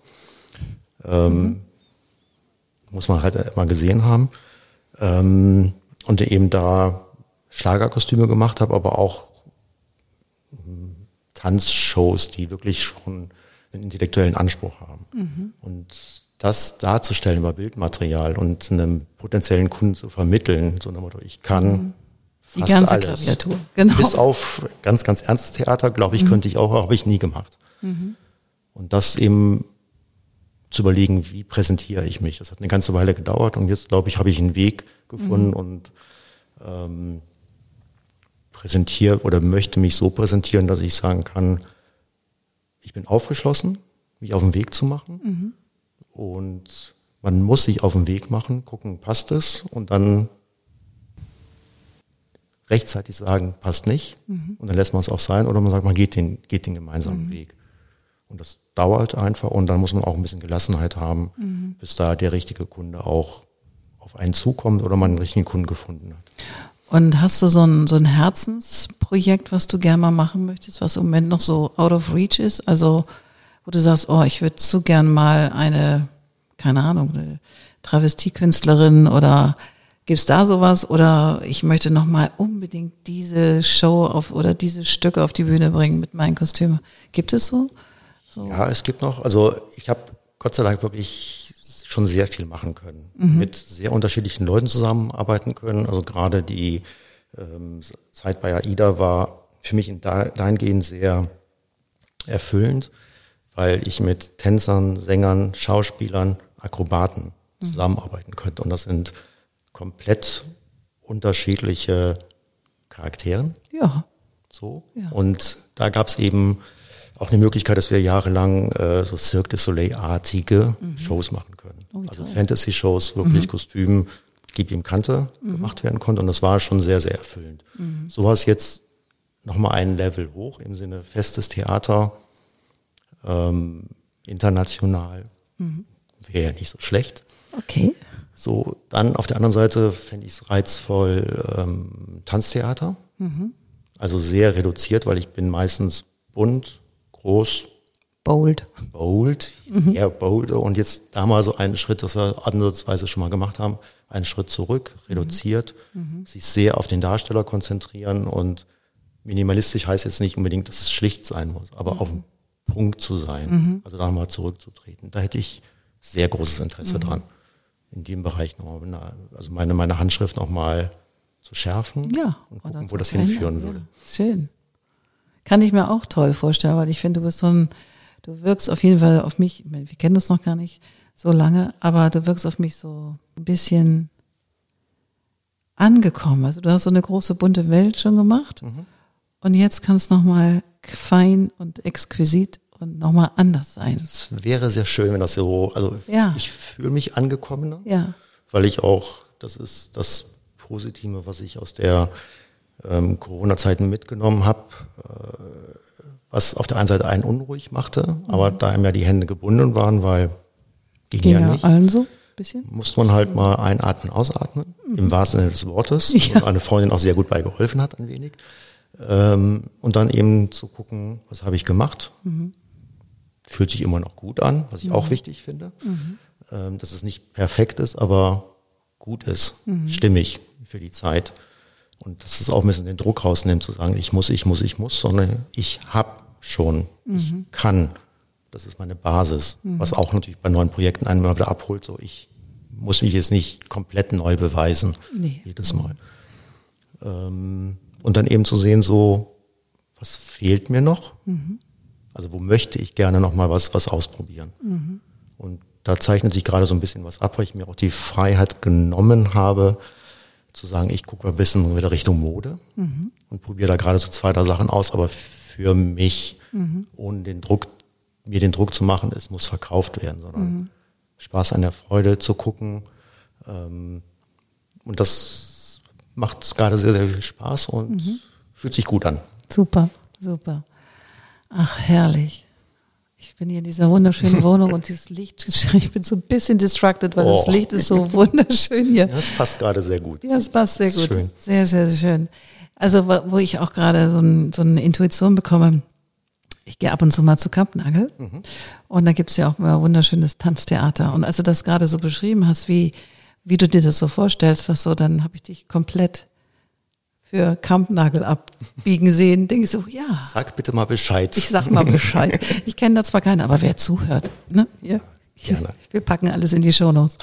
Ähm, mhm. Muss man halt immer gesehen haben. Ähm, und eben da Schlagerkostüme gemacht habe, aber auch Tanzshows, die wirklich schon einen intellektuellen Anspruch haben. Mhm. Und das darzustellen über Bildmaterial und einem potenziellen Kunden zu vermitteln, so nach Motto, ich kann mhm. Die ganze alles. Klaviatur, genau. Bis auf ganz, ganz ernstes Theater, glaube ich, mhm. könnte ich auch, habe ich nie gemacht. Mhm. Und das eben zu überlegen, wie präsentiere ich mich. Das hat eine ganze Weile gedauert und jetzt, glaube ich, habe ich einen Weg gefunden mhm. und ähm, präsentiere oder möchte mich so präsentieren, dass ich sagen kann, ich bin aufgeschlossen, mich auf den Weg zu machen. Mhm. Und man muss sich auf den Weg machen, gucken, passt es und dann rechtzeitig sagen, passt nicht. Mhm. Und dann lässt man es auch sein oder man sagt, man geht den, geht den gemeinsamen mhm. Weg. Und das dauert einfach und dann muss man auch ein bisschen Gelassenheit haben, mhm. bis da der richtige Kunde auch auf einen zukommt oder man einen richtigen Kunden gefunden hat. Und hast du so ein, so ein Herzensprojekt, was du gerne mal machen möchtest, was im Moment noch so out of reach ist? Also, wo du sagst, oh, ich würde zu gern mal eine, keine Ahnung, eine Travestiekünstlerin oder Gibt's da sowas oder ich möchte nochmal unbedingt diese Show auf oder diese Stücke auf die Bühne bringen mit meinen Kostümen? Gibt es so? so? Ja, es gibt noch. Also ich habe Gott sei Dank wirklich schon sehr viel machen können, mhm. mit sehr unterschiedlichen Leuten zusammenarbeiten können. Also gerade die ähm, Zeit bei AIDA war für mich dahingehend sehr erfüllend, weil ich mit Tänzern, Sängern, Schauspielern, Akrobaten mhm. zusammenarbeiten könnte. Und das sind komplett unterschiedliche Charakteren. Ja. So. Ja. Und da gab es eben auch eine Möglichkeit, dass wir jahrelang äh, so Cirque du Soleil-artige mhm. Shows machen können. Oh, also Fantasy-Shows, wirklich mhm. Kostümen, gib ihm Kante mhm. gemacht werden konnte. Und das war schon sehr, sehr erfüllend. Mhm. So war es jetzt nochmal ein Level hoch im Sinne festes Theater, ähm, international. Mhm. Wäre ja nicht so schlecht. Okay. So, dann auf der anderen Seite fände ich es reizvoll ähm, Tanztheater. Mhm. Also sehr reduziert, weil ich bin meistens bunt, groß. Bold. Bold, mhm. sehr bold. Und jetzt da mal so einen Schritt, das wir ansatzweise schon mal gemacht haben, einen Schritt zurück, reduziert, mhm. sich sehr auf den Darsteller konzentrieren und minimalistisch heißt jetzt nicht unbedingt, dass es schlicht sein muss, aber mhm. auf den Punkt zu sein, mhm. also da mal zurückzutreten. Da hätte ich sehr großes Interesse mhm. dran in dem Bereich nochmal, also meine, meine Handschrift nochmal zu schärfen ja, und gucken, wo das hinführen würde. Schön. Kann ich mir auch toll vorstellen, weil ich finde, du bist so ein, du wirkst auf jeden Fall auf mich, wir kennen das noch gar nicht so lange, aber du wirkst auf mich so ein bisschen angekommen. Also du hast so eine große bunte Welt schon gemacht mhm. und jetzt kann es nochmal fein und exquisit und nochmal anders sein. Es wäre sehr schön, wenn das so, also ja. ich fühle mich angekommener, ja. weil ich auch, das ist das Positive, was ich aus der ähm, Corona-Zeiten mitgenommen habe, äh, was auf der einen Seite einen unruhig machte, aber da einem ja die Hände gebunden waren, weil ging, ging ja nicht. Allen so bisschen? Musste man halt mal einatmen, ausatmen, mhm. im wahrsten Sinne des Wortes. Ja. Und eine Freundin auch sehr gut bei geholfen hat, ein wenig. Ähm, und dann eben zu gucken, was habe ich gemacht? Mhm fühlt sich immer noch gut an, was ich mhm. auch wichtig finde. Mhm. Ähm, dass es nicht perfekt ist, aber gut ist, mhm. stimmig für die Zeit. Und dass es auch ein bisschen den Druck rausnimmt, zu sagen, ich muss, ich muss, ich muss, sondern ich habe schon, ich mhm. kann. Das ist meine Basis, mhm. was auch natürlich bei neuen Projekten einen mal wieder abholt. So, ich muss mich jetzt nicht komplett neu beweisen, nee. jedes Mal. Ähm, und dann eben zu sehen, so, was fehlt mir noch? Mhm. Also wo möchte ich gerne noch mal was, was ausprobieren? Mhm. Und da zeichnet sich gerade so ein bisschen was ab, weil ich mir auch die Freiheit genommen habe, zu sagen, ich gucke mal ein bisschen wieder Richtung Mode mhm. und probiere da gerade so zwei, drei Sachen aus, aber für mich, mhm. ohne den Druck, mir den Druck zu machen, es muss verkauft werden, sondern mhm. Spaß an der Freude zu gucken. Ähm, und das macht gerade sehr, sehr viel Spaß und mhm. fühlt sich gut an. Super, super. Ach, herrlich. Ich bin hier in dieser wunderschönen Wohnung und dieses Licht, ich bin so ein bisschen distracted, weil oh. das Licht ist so wunderschön hier. Ja, das passt gerade sehr gut. Ja, es passt sehr gut. Schön. Sehr, sehr, sehr schön. Also, wo ich auch gerade so, ein, so eine Intuition bekomme, ich gehe ab und zu mal zu Kampnagel mhm. und da gibt's ja auch mal wunderschönes Tanztheater. Und als du das gerade so beschrieben hast, wie, wie du dir das so vorstellst, was so, dann habe ich dich komplett für Kampnagel abbiegen sehen, denke ich so, ja. Sag bitte mal Bescheid. Ich sag mal Bescheid. Ich kenne da zwar keinen, aber wer zuhört, ne? Ja. Gerne. Wir packen alles in die Shownotes.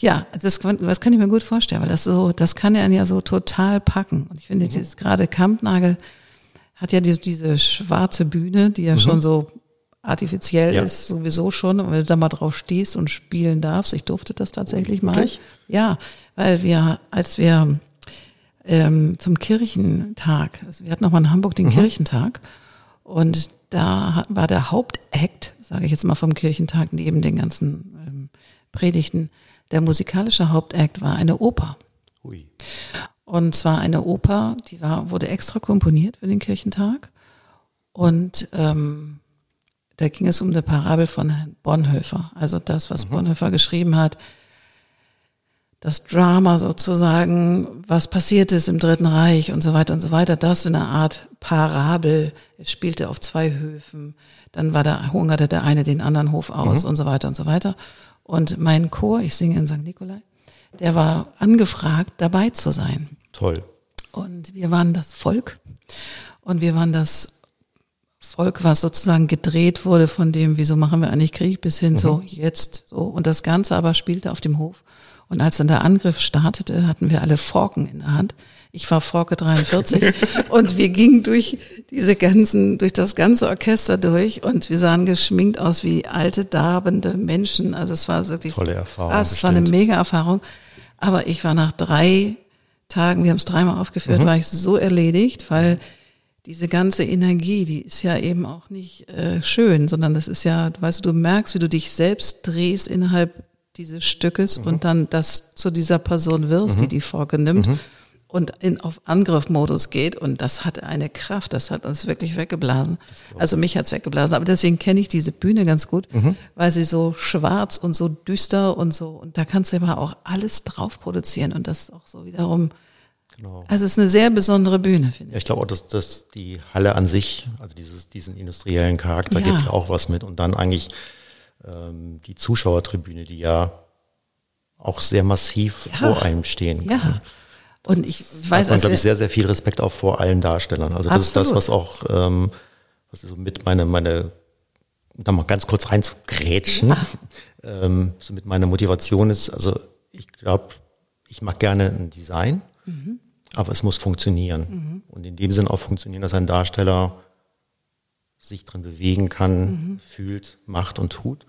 Ja, das, das kann ich mir gut vorstellen, weil das so, das kann er ja so total packen. Und ich finde, mhm. dieses gerade Kampnagel hat ja diese, diese schwarze Bühne, die ja mhm. schon so artifiziell ja. ist, sowieso schon. Und wenn du da mal drauf stehst und spielen darfst, ich durfte das tatsächlich oh, mal. Ja, weil wir, als wir ähm, zum Kirchentag. Also wir hatten nochmal in Hamburg den mhm. Kirchentag und da war der Hauptakt, sage ich jetzt mal vom Kirchentag, neben den ganzen ähm, Predigten, der musikalische Hauptakt war eine Oper. Ui. Und zwar eine Oper, die war, wurde extra komponiert für den Kirchentag. Und ähm, da ging es um eine Parabel von Herrn Bonhoeffer. Also das, was mhm. Bonhoeffer geschrieben hat, das Drama sozusagen, was passiert ist im Dritten Reich und so weiter und so weiter, das in einer Art Parabel. Es spielte auf zwei Höfen, dann war da, hungerte der eine den anderen Hof aus mhm. und so weiter und so weiter. Und mein Chor, ich singe in St. Nikolai, der war angefragt, dabei zu sein. Toll. Und wir waren das Volk und wir waren das Volk, was sozusagen gedreht wurde von dem, wieso machen wir eigentlich Krieg, bis hin mhm. so jetzt so. Und das Ganze aber spielte auf dem Hof. Und als dann der Angriff startete, hatten wir alle Forken in der Hand. Ich war Forke 43 und wir gingen durch diese ganzen, durch das ganze Orchester durch und wir sahen geschminkt aus wie alte, darbende Menschen. Also es war wirklich tolle Erfahrung. Ah, es war eine mega Erfahrung. Aber ich war nach drei Tagen, wir haben es dreimal aufgeführt, mhm. war ich so erledigt, weil diese ganze Energie, die ist ja eben auch nicht äh, schön, sondern das ist ja, weißt du, du merkst, wie du dich selbst drehst innerhalb dieses Stückes mhm. und dann das zu dieser Person wirst, mhm. die die Forke nimmt. Mhm und in, auf Angriffmodus geht. Und das hat eine Kraft, das hat uns wirklich weggeblasen. Also mich hat's weggeblasen. Aber deswegen kenne ich diese Bühne ganz gut, mhm. weil sie so schwarz und so düster und so. Und da kannst du immer auch alles drauf produzieren. Und das auch so wiederum. Genau. Also es ist eine sehr besondere Bühne, finde ich. Ja, ich glaube auch, dass, dass die Halle an sich, also dieses, diesen industriellen Charakter ja. gibt ja auch was mit. Und dann eigentlich ähm, die Zuschauertribüne, die ja auch sehr massiv ja. vor einem stehen kann. Ja. Und ich weiß, man, glaube ich, sehr, sehr viel Respekt auch vor allen Darstellern. Also das absolut. ist das, was auch, ähm, was ist so mit meine, meine, da mal ganz kurz rein zu grätschen, ja. ähm, so mit meiner Motivation ist, also ich glaube, ich mag gerne ein Design, mhm. aber es muss funktionieren. Mhm. Und in dem Sinn auch funktionieren, dass ein Darsteller sich drin bewegen kann, mhm. fühlt, macht und tut.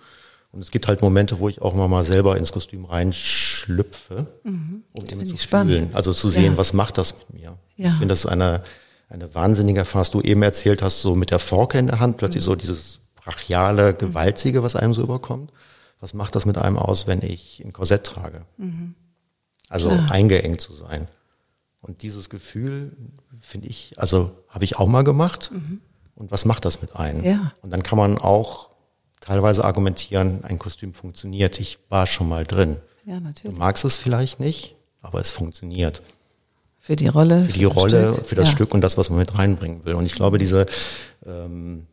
Und es gibt halt Momente, wo ich auch immer mal selber ins Kostüm reinschlüpfe, mhm. um eben zu spannend. fühlen, also zu sehen, ja. was macht das mit mir. Ja. Ich finde das eine, eine wahnsinnige Erfahrung, du eben erzählt hast, so mit der Forke in der Hand, plötzlich mhm. so dieses brachiale, mhm. gewaltige, was einem so überkommt. Was macht das mit einem aus, wenn ich ein Korsett trage? Mhm. Also Klar. eingeengt zu sein. Und dieses Gefühl, finde ich, also habe ich auch mal gemacht. Mhm. Und was macht das mit einem? Ja. Und dann kann man auch teilweise argumentieren, ein Kostüm funktioniert. Ich war schon mal drin. Ja, natürlich. Du magst es vielleicht nicht, aber es funktioniert. Für die Rolle. Für die für Rolle, Stück. für das ja. Stück und das, was man mit reinbringen will. Und ich glaube, diese ähm,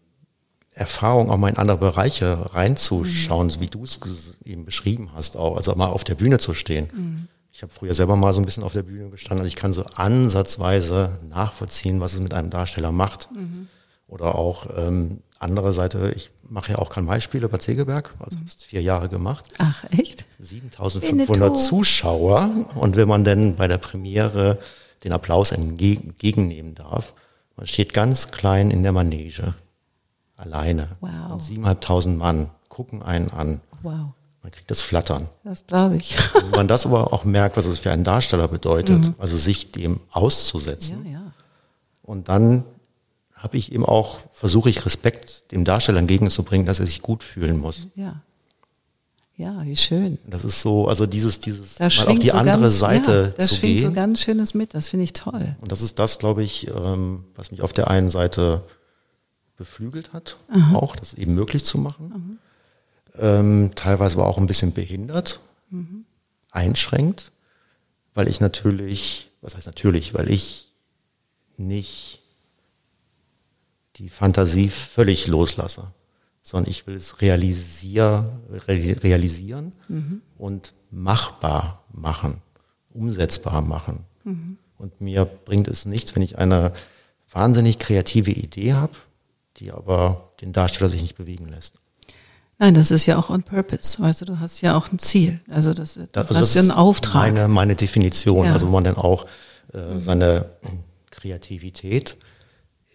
Erfahrung, auch mal in andere Bereiche reinzuschauen, mhm. wie du es eben beschrieben hast, auch, also mal auf der Bühne zu stehen. Mhm. Ich habe früher selber mal so ein bisschen auf der Bühne gestanden, also ich kann so ansatzweise nachvollziehen, was es mit einem Darsteller macht. Mhm. Oder auch ähm, andere Seite, ich mache ja auch Kanmai-Spiele bei Zegeberg, also habe es vier Jahre gemacht. Ach, echt? 7500 Zuschauer. Und wenn man denn bei der Premiere den Applaus entgegennehmen darf, man steht ganz klein in der Manege, alleine. Wow. Und siebeneinhalbtausend Mann gucken einen an. Wow. Man kriegt das Flattern. Das glaube ich. wenn man das aber auch merkt, was es für einen Darsteller bedeutet, mhm. also sich dem auszusetzen. Ja, ja. Und dann habe ich eben auch, versuche ich Respekt dem Darsteller entgegenzubringen, dass er sich gut fühlen muss. Ja. Ja, wie schön. Das ist so, also dieses, dieses mal auf die so andere ganz, Seite ja, das zu schwingt gehen. so ganz Schönes mit, das finde ich toll. Und das ist das, glaube ich, ähm, was mich auf der einen Seite beflügelt hat, Aha. auch das eben möglich zu machen. Ähm, teilweise aber auch ein bisschen behindert, mhm. einschränkt, weil ich natürlich, was heißt natürlich, weil ich nicht die Fantasie völlig loslasse, sondern ich will es realisier, realisieren mhm. und machbar machen, umsetzbar machen. Mhm. Und mir bringt es nichts, wenn ich eine wahnsinnig kreative Idee habe, die aber den Darsteller sich nicht bewegen lässt. Nein, das ist ja auch on purpose. Weißt du, du hast ja auch ein Ziel. Also das, du also hast ja einen Auftrag. Meine, meine Definition, ja. also wo man dann auch äh, seine Kreativität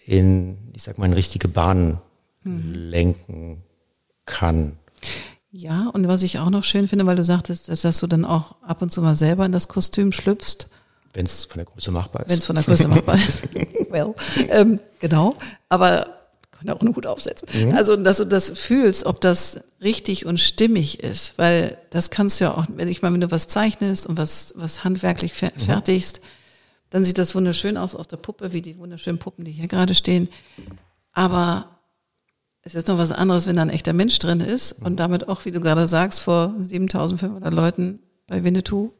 in, ich sag mal, in richtige Bahnen mhm. lenken kann. Ja, und was ich auch noch schön finde, weil du sagtest, dass, dass du dann auch ab und zu mal selber in das Kostüm schlüpfst. Wenn es von der Größe machbar ist. Wenn es von der Größe machbar ist. well, ähm, genau. Aber kann auch einen Hut aufsetzen. Mhm. Also, dass du das fühlst, ob das richtig und stimmig ist, weil das kannst du ja auch, wenn ich mal, wenn du was zeichnest und was, was handwerklich fer mhm. fertigst, dann sieht das wunderschön aus auf der Puppe, wie die wunderschönen Puppen, die hier gerade stehen. Aber es ist noch was anderes, wenn da ein echter Mensch drin ist und damit auch, wie du gerade sagst, vor 7500 Leuten bei Winnetou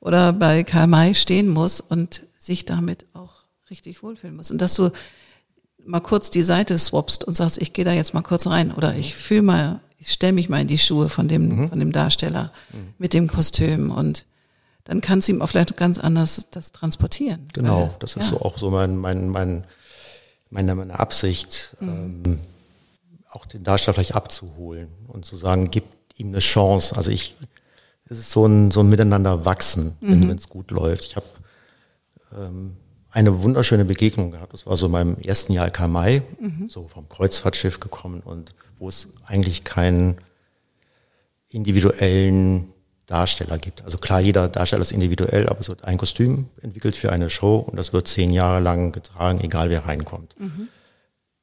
oder bei Karl May stehen muss und sich damit auch richtig wohlfühlen muss. Und dass du mal kurz die Seite swapst und sagst, ich gehe da jetzt mal kurz rein oder ich fühle mal, ich stelle mich mal in die Schuhe von dem, mhm. von dem Darsteller mhm. mit dem Kostüm und dann kannst du ihm auch vielleicht ganz anders das transportieren. Genau, weil, das ist ja. so auch so mein, mein, mein, meine, meine Absicht, mhm. ähm, auch den Darsteller vielleicht abzuholen und zu sagen, gib ihm eine Chance. Also ich, es ist so ein, so ein Miteinander wachsen, wenn mhm. es gut läuft. Ich habe ähm, eine wunderschöne Begegnung gehabt. Das war so in meinem ersten Jahr Karl May, mhm. so vom Kreuzfahrtschiff gekommen und wo es eigentlich keinen individuellen Darsteller gibt. Also klar, jeder Darsteller ist individuell, aber es wird ein Kostüm entwickelt für eine Show und das wird zehn Jahre lang getragen, egal wer reinkommt. Mhm.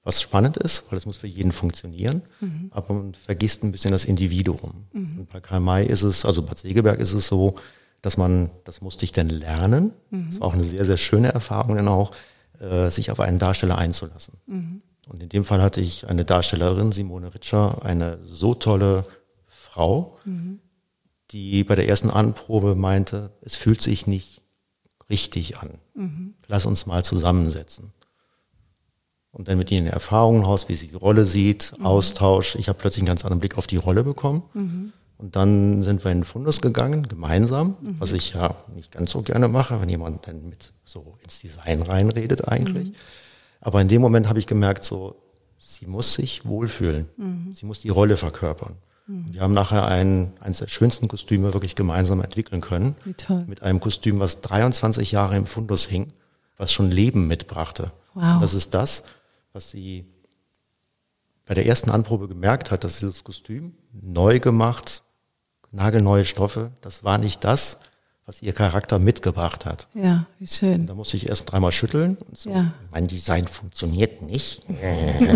Was spannend ist, weil es muss für jeden funktionieren, mhm. aber man vergisst ein bisschen das Individuum. Mhm. Und bei Karl May ist es, also Bad Segeberg ist es so, dass man, das musste ich dann lernen, mhm. das war auch eine sehr, sehr schöne Erfahrung dann auch, äh, sich auf einen Darsteller einzulassen. Mhm. Und in dem Fall hatte ich eine Darstellerin, Simone Ritscher, eine so tolle Frau, mhm. Die bei der ersten Anprobe meinte, es fühlt sich nicht richtig an. Mhm. Lass uns mal zusammensetzen. Und dann mit ihnen Erfahrungen raus, wie sie die Rolle sieht, mhm. Austausch. Ich habe plötzlich einen ganz anderen Blick auf die Rolle bekommen. Mhm. Und dann sind wir in den Fundus gegangen, gemeinsam, mhm. was ich ja nicht ganz so gerne mache, wenn jemand dann mit so ins Design reinredet eigentlich. Mhm. Aber in dem Moment habe ich gemerkt, so, sie muss sich wohlfühlen. Mhm. Sie muss die Rolle verkörpern. Mhm. Wir haben nachher ein, eines der schönsten Kostüme wirklich gemeinsam entwickeln können. Wie toll. Mit einem Kostüm, was 23 Jahre im Fundus hing, was schon Leben mitbrachte. Wow. das ist das, was sie bei der ersten Anprobe gemerkt hat, dass dieses Kostüm neu gemacht, nagelneue Stoffe. Das war nicht das, was ihr Charakter mitgebracht hat. Ja, wie schön. da musste ich erst dreimal schütteln. Und so, ja. Mein Design funktioniert nicht.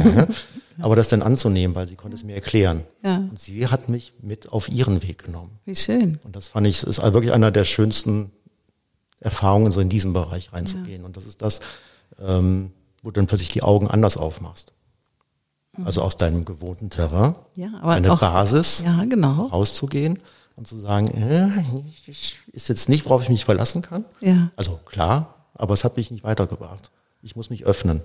Aber das dann anzunehmen, weil sie konnte es mir erklären. Ja. Und sie hat mich mit auf ihren Weg genommen. Wie schön. Und das fand ich, ist wirklich einer der schönsten Erfahrungen, so in diesen Bereich reinzugehen. Ja. Und das ist das, ähm, wo du dann plötzlich die Augen anders aufmachst. Also aus deinem gewohnten Terrain, ja, aber eine auch, Basis, ja, genau. rauszugehen und zu sagen, äh, ist jetzt nicht, worauf ich mich verlassen kann. Ja. Also klar, aber es hat mich nicht weitergebracht. Ich muss mich öffnen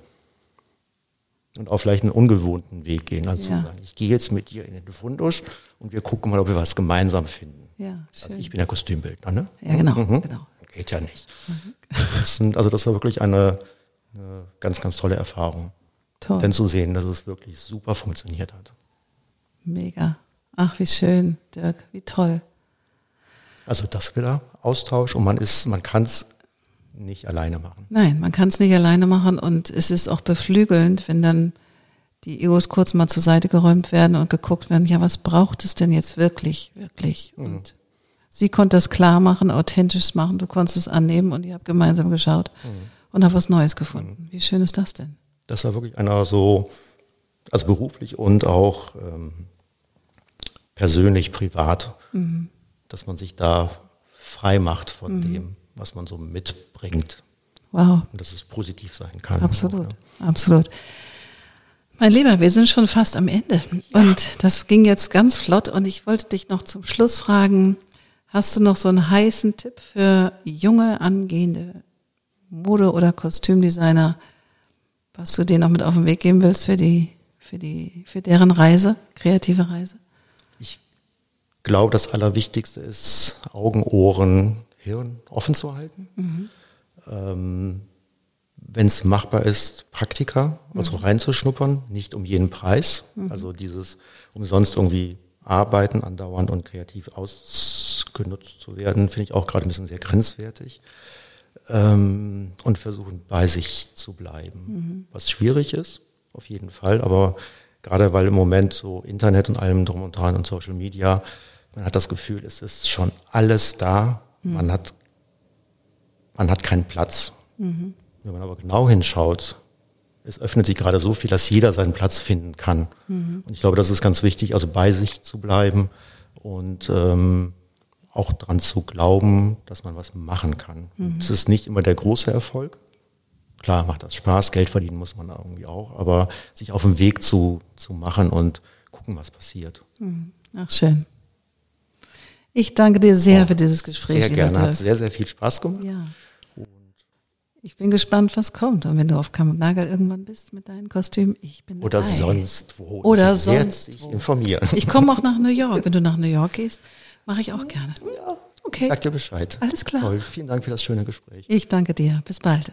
und auch vielleicht einen ungewohnten Weg gehen. Also ja. zu sagen, ich gehe jetzt mit dir in den Fundus und wir gucken mal, ob wir was gemeinsam finden. Ja, also ich bin ja Kostümbildner, ne? Ja, genau, mhm. genau. Geht ja nicht. Mhm. Das sind, also das war wirklich eine, eine ganz, ganz tolle Erfahrung. Toll. Denn zu sehen, dass es wirklich super funktioniert hat. Mega. Ach, wie schön, Dirk, wie toll. Also das wieder Austausch und man ist, man kann es nicht alleine machen. Nein, man kann es nicht alleine machen und es ist auch beflügelnd, wenn dann die Egos kurz mal zur Seite geräumt werden und geguckt werden, ja, was braucht es denn jetzt wirklich, wirklich? Mhm. Und sie konnte das klar machen, authentisch machen, du konntest es annehmen und ihr habt gemeinsam geschaut mhm. und habt was Neues gefunden. Mhm. Wie schön ist das denn? Das war wirklich einer so, also beruflich und auch ähm, persönlich, privat, mhm. dass man sich da frei macht von mhm. dem, was man so mitbringt. Wow. Und dass es positiv sein kann. Absolut, auch, ja. absolut. Mein Lieber, wir sind schon fast am Ende. Ja. Und das ging jetzt ganz flott. Und ich wollte dich noch zum Schluss fragen, hast du noch so einen heißen Tipp für junge, angehende Mode- oder Kostümdesigner, was du denen noch mit auf den Weg geben willst für die, für die, für deren Reise, kreative Reise? Ich glaube, das Allerwichtigste ist, Augen, Ohren, Hirn offen zu halten. Mhm. Ähm, Wenn es machbar ist, Praktika, also mhm. reinzuschnuppern, nicht um jeden Preis. Mhm. Also dieses umsonst irgendwie arbeiten, andauernd und kreativ ausgenutzt zu werden, finde ich auch gerade ein bisschen sehr grenzwertig ähm, und versuchen bei sich zu bleiben. Mhm. Was schwierig ist, auf jeden Fall, aber gerade weil im Moment so Internet und allem drum und dran und Social Media, man hat das Gefühl, es ist schon alles da, mhm. man hat man hat keinen Platz. Mhm. Wenn man aber genau hinschaut, es öffnet sich gerade so viel, dass jeder seinen Platz finden kann. Mhm. Und ich glaube, das ist ganz wichtig, also bei sich zu bleiben und ähm, auch dran zu glauben, dass man was machen kann. Mhm. Es ist nicht immer der große Erfolg. Klar macht das Spaß, Geld verdienen muss man irgendwie auch, aber sich auf den Weg zu, zu machen und gucken, was passiert. Mhm. Ach, schön. Ich danke dir sehr oh, für dieses Gespräch. Sehr gerne, hat sehr, sehr viel Spaß gemacht. Ja. Ich bin gespannt, was kommt. Und wenn du auf Kampnagel irgendwann bist mit deinem Kostüm, ich bin Oder dabei. sonst wo. Oder ich sonst wo. informieren. Ich komme auch nach New York. Wenn du nach New York gehst, Mache ich auch gerne. Ja, Okay. Sag dir Bescheid. Alles klar. Toll. Vielen Dank für das schöne Gespräch. Ich danke dir. Bis bald.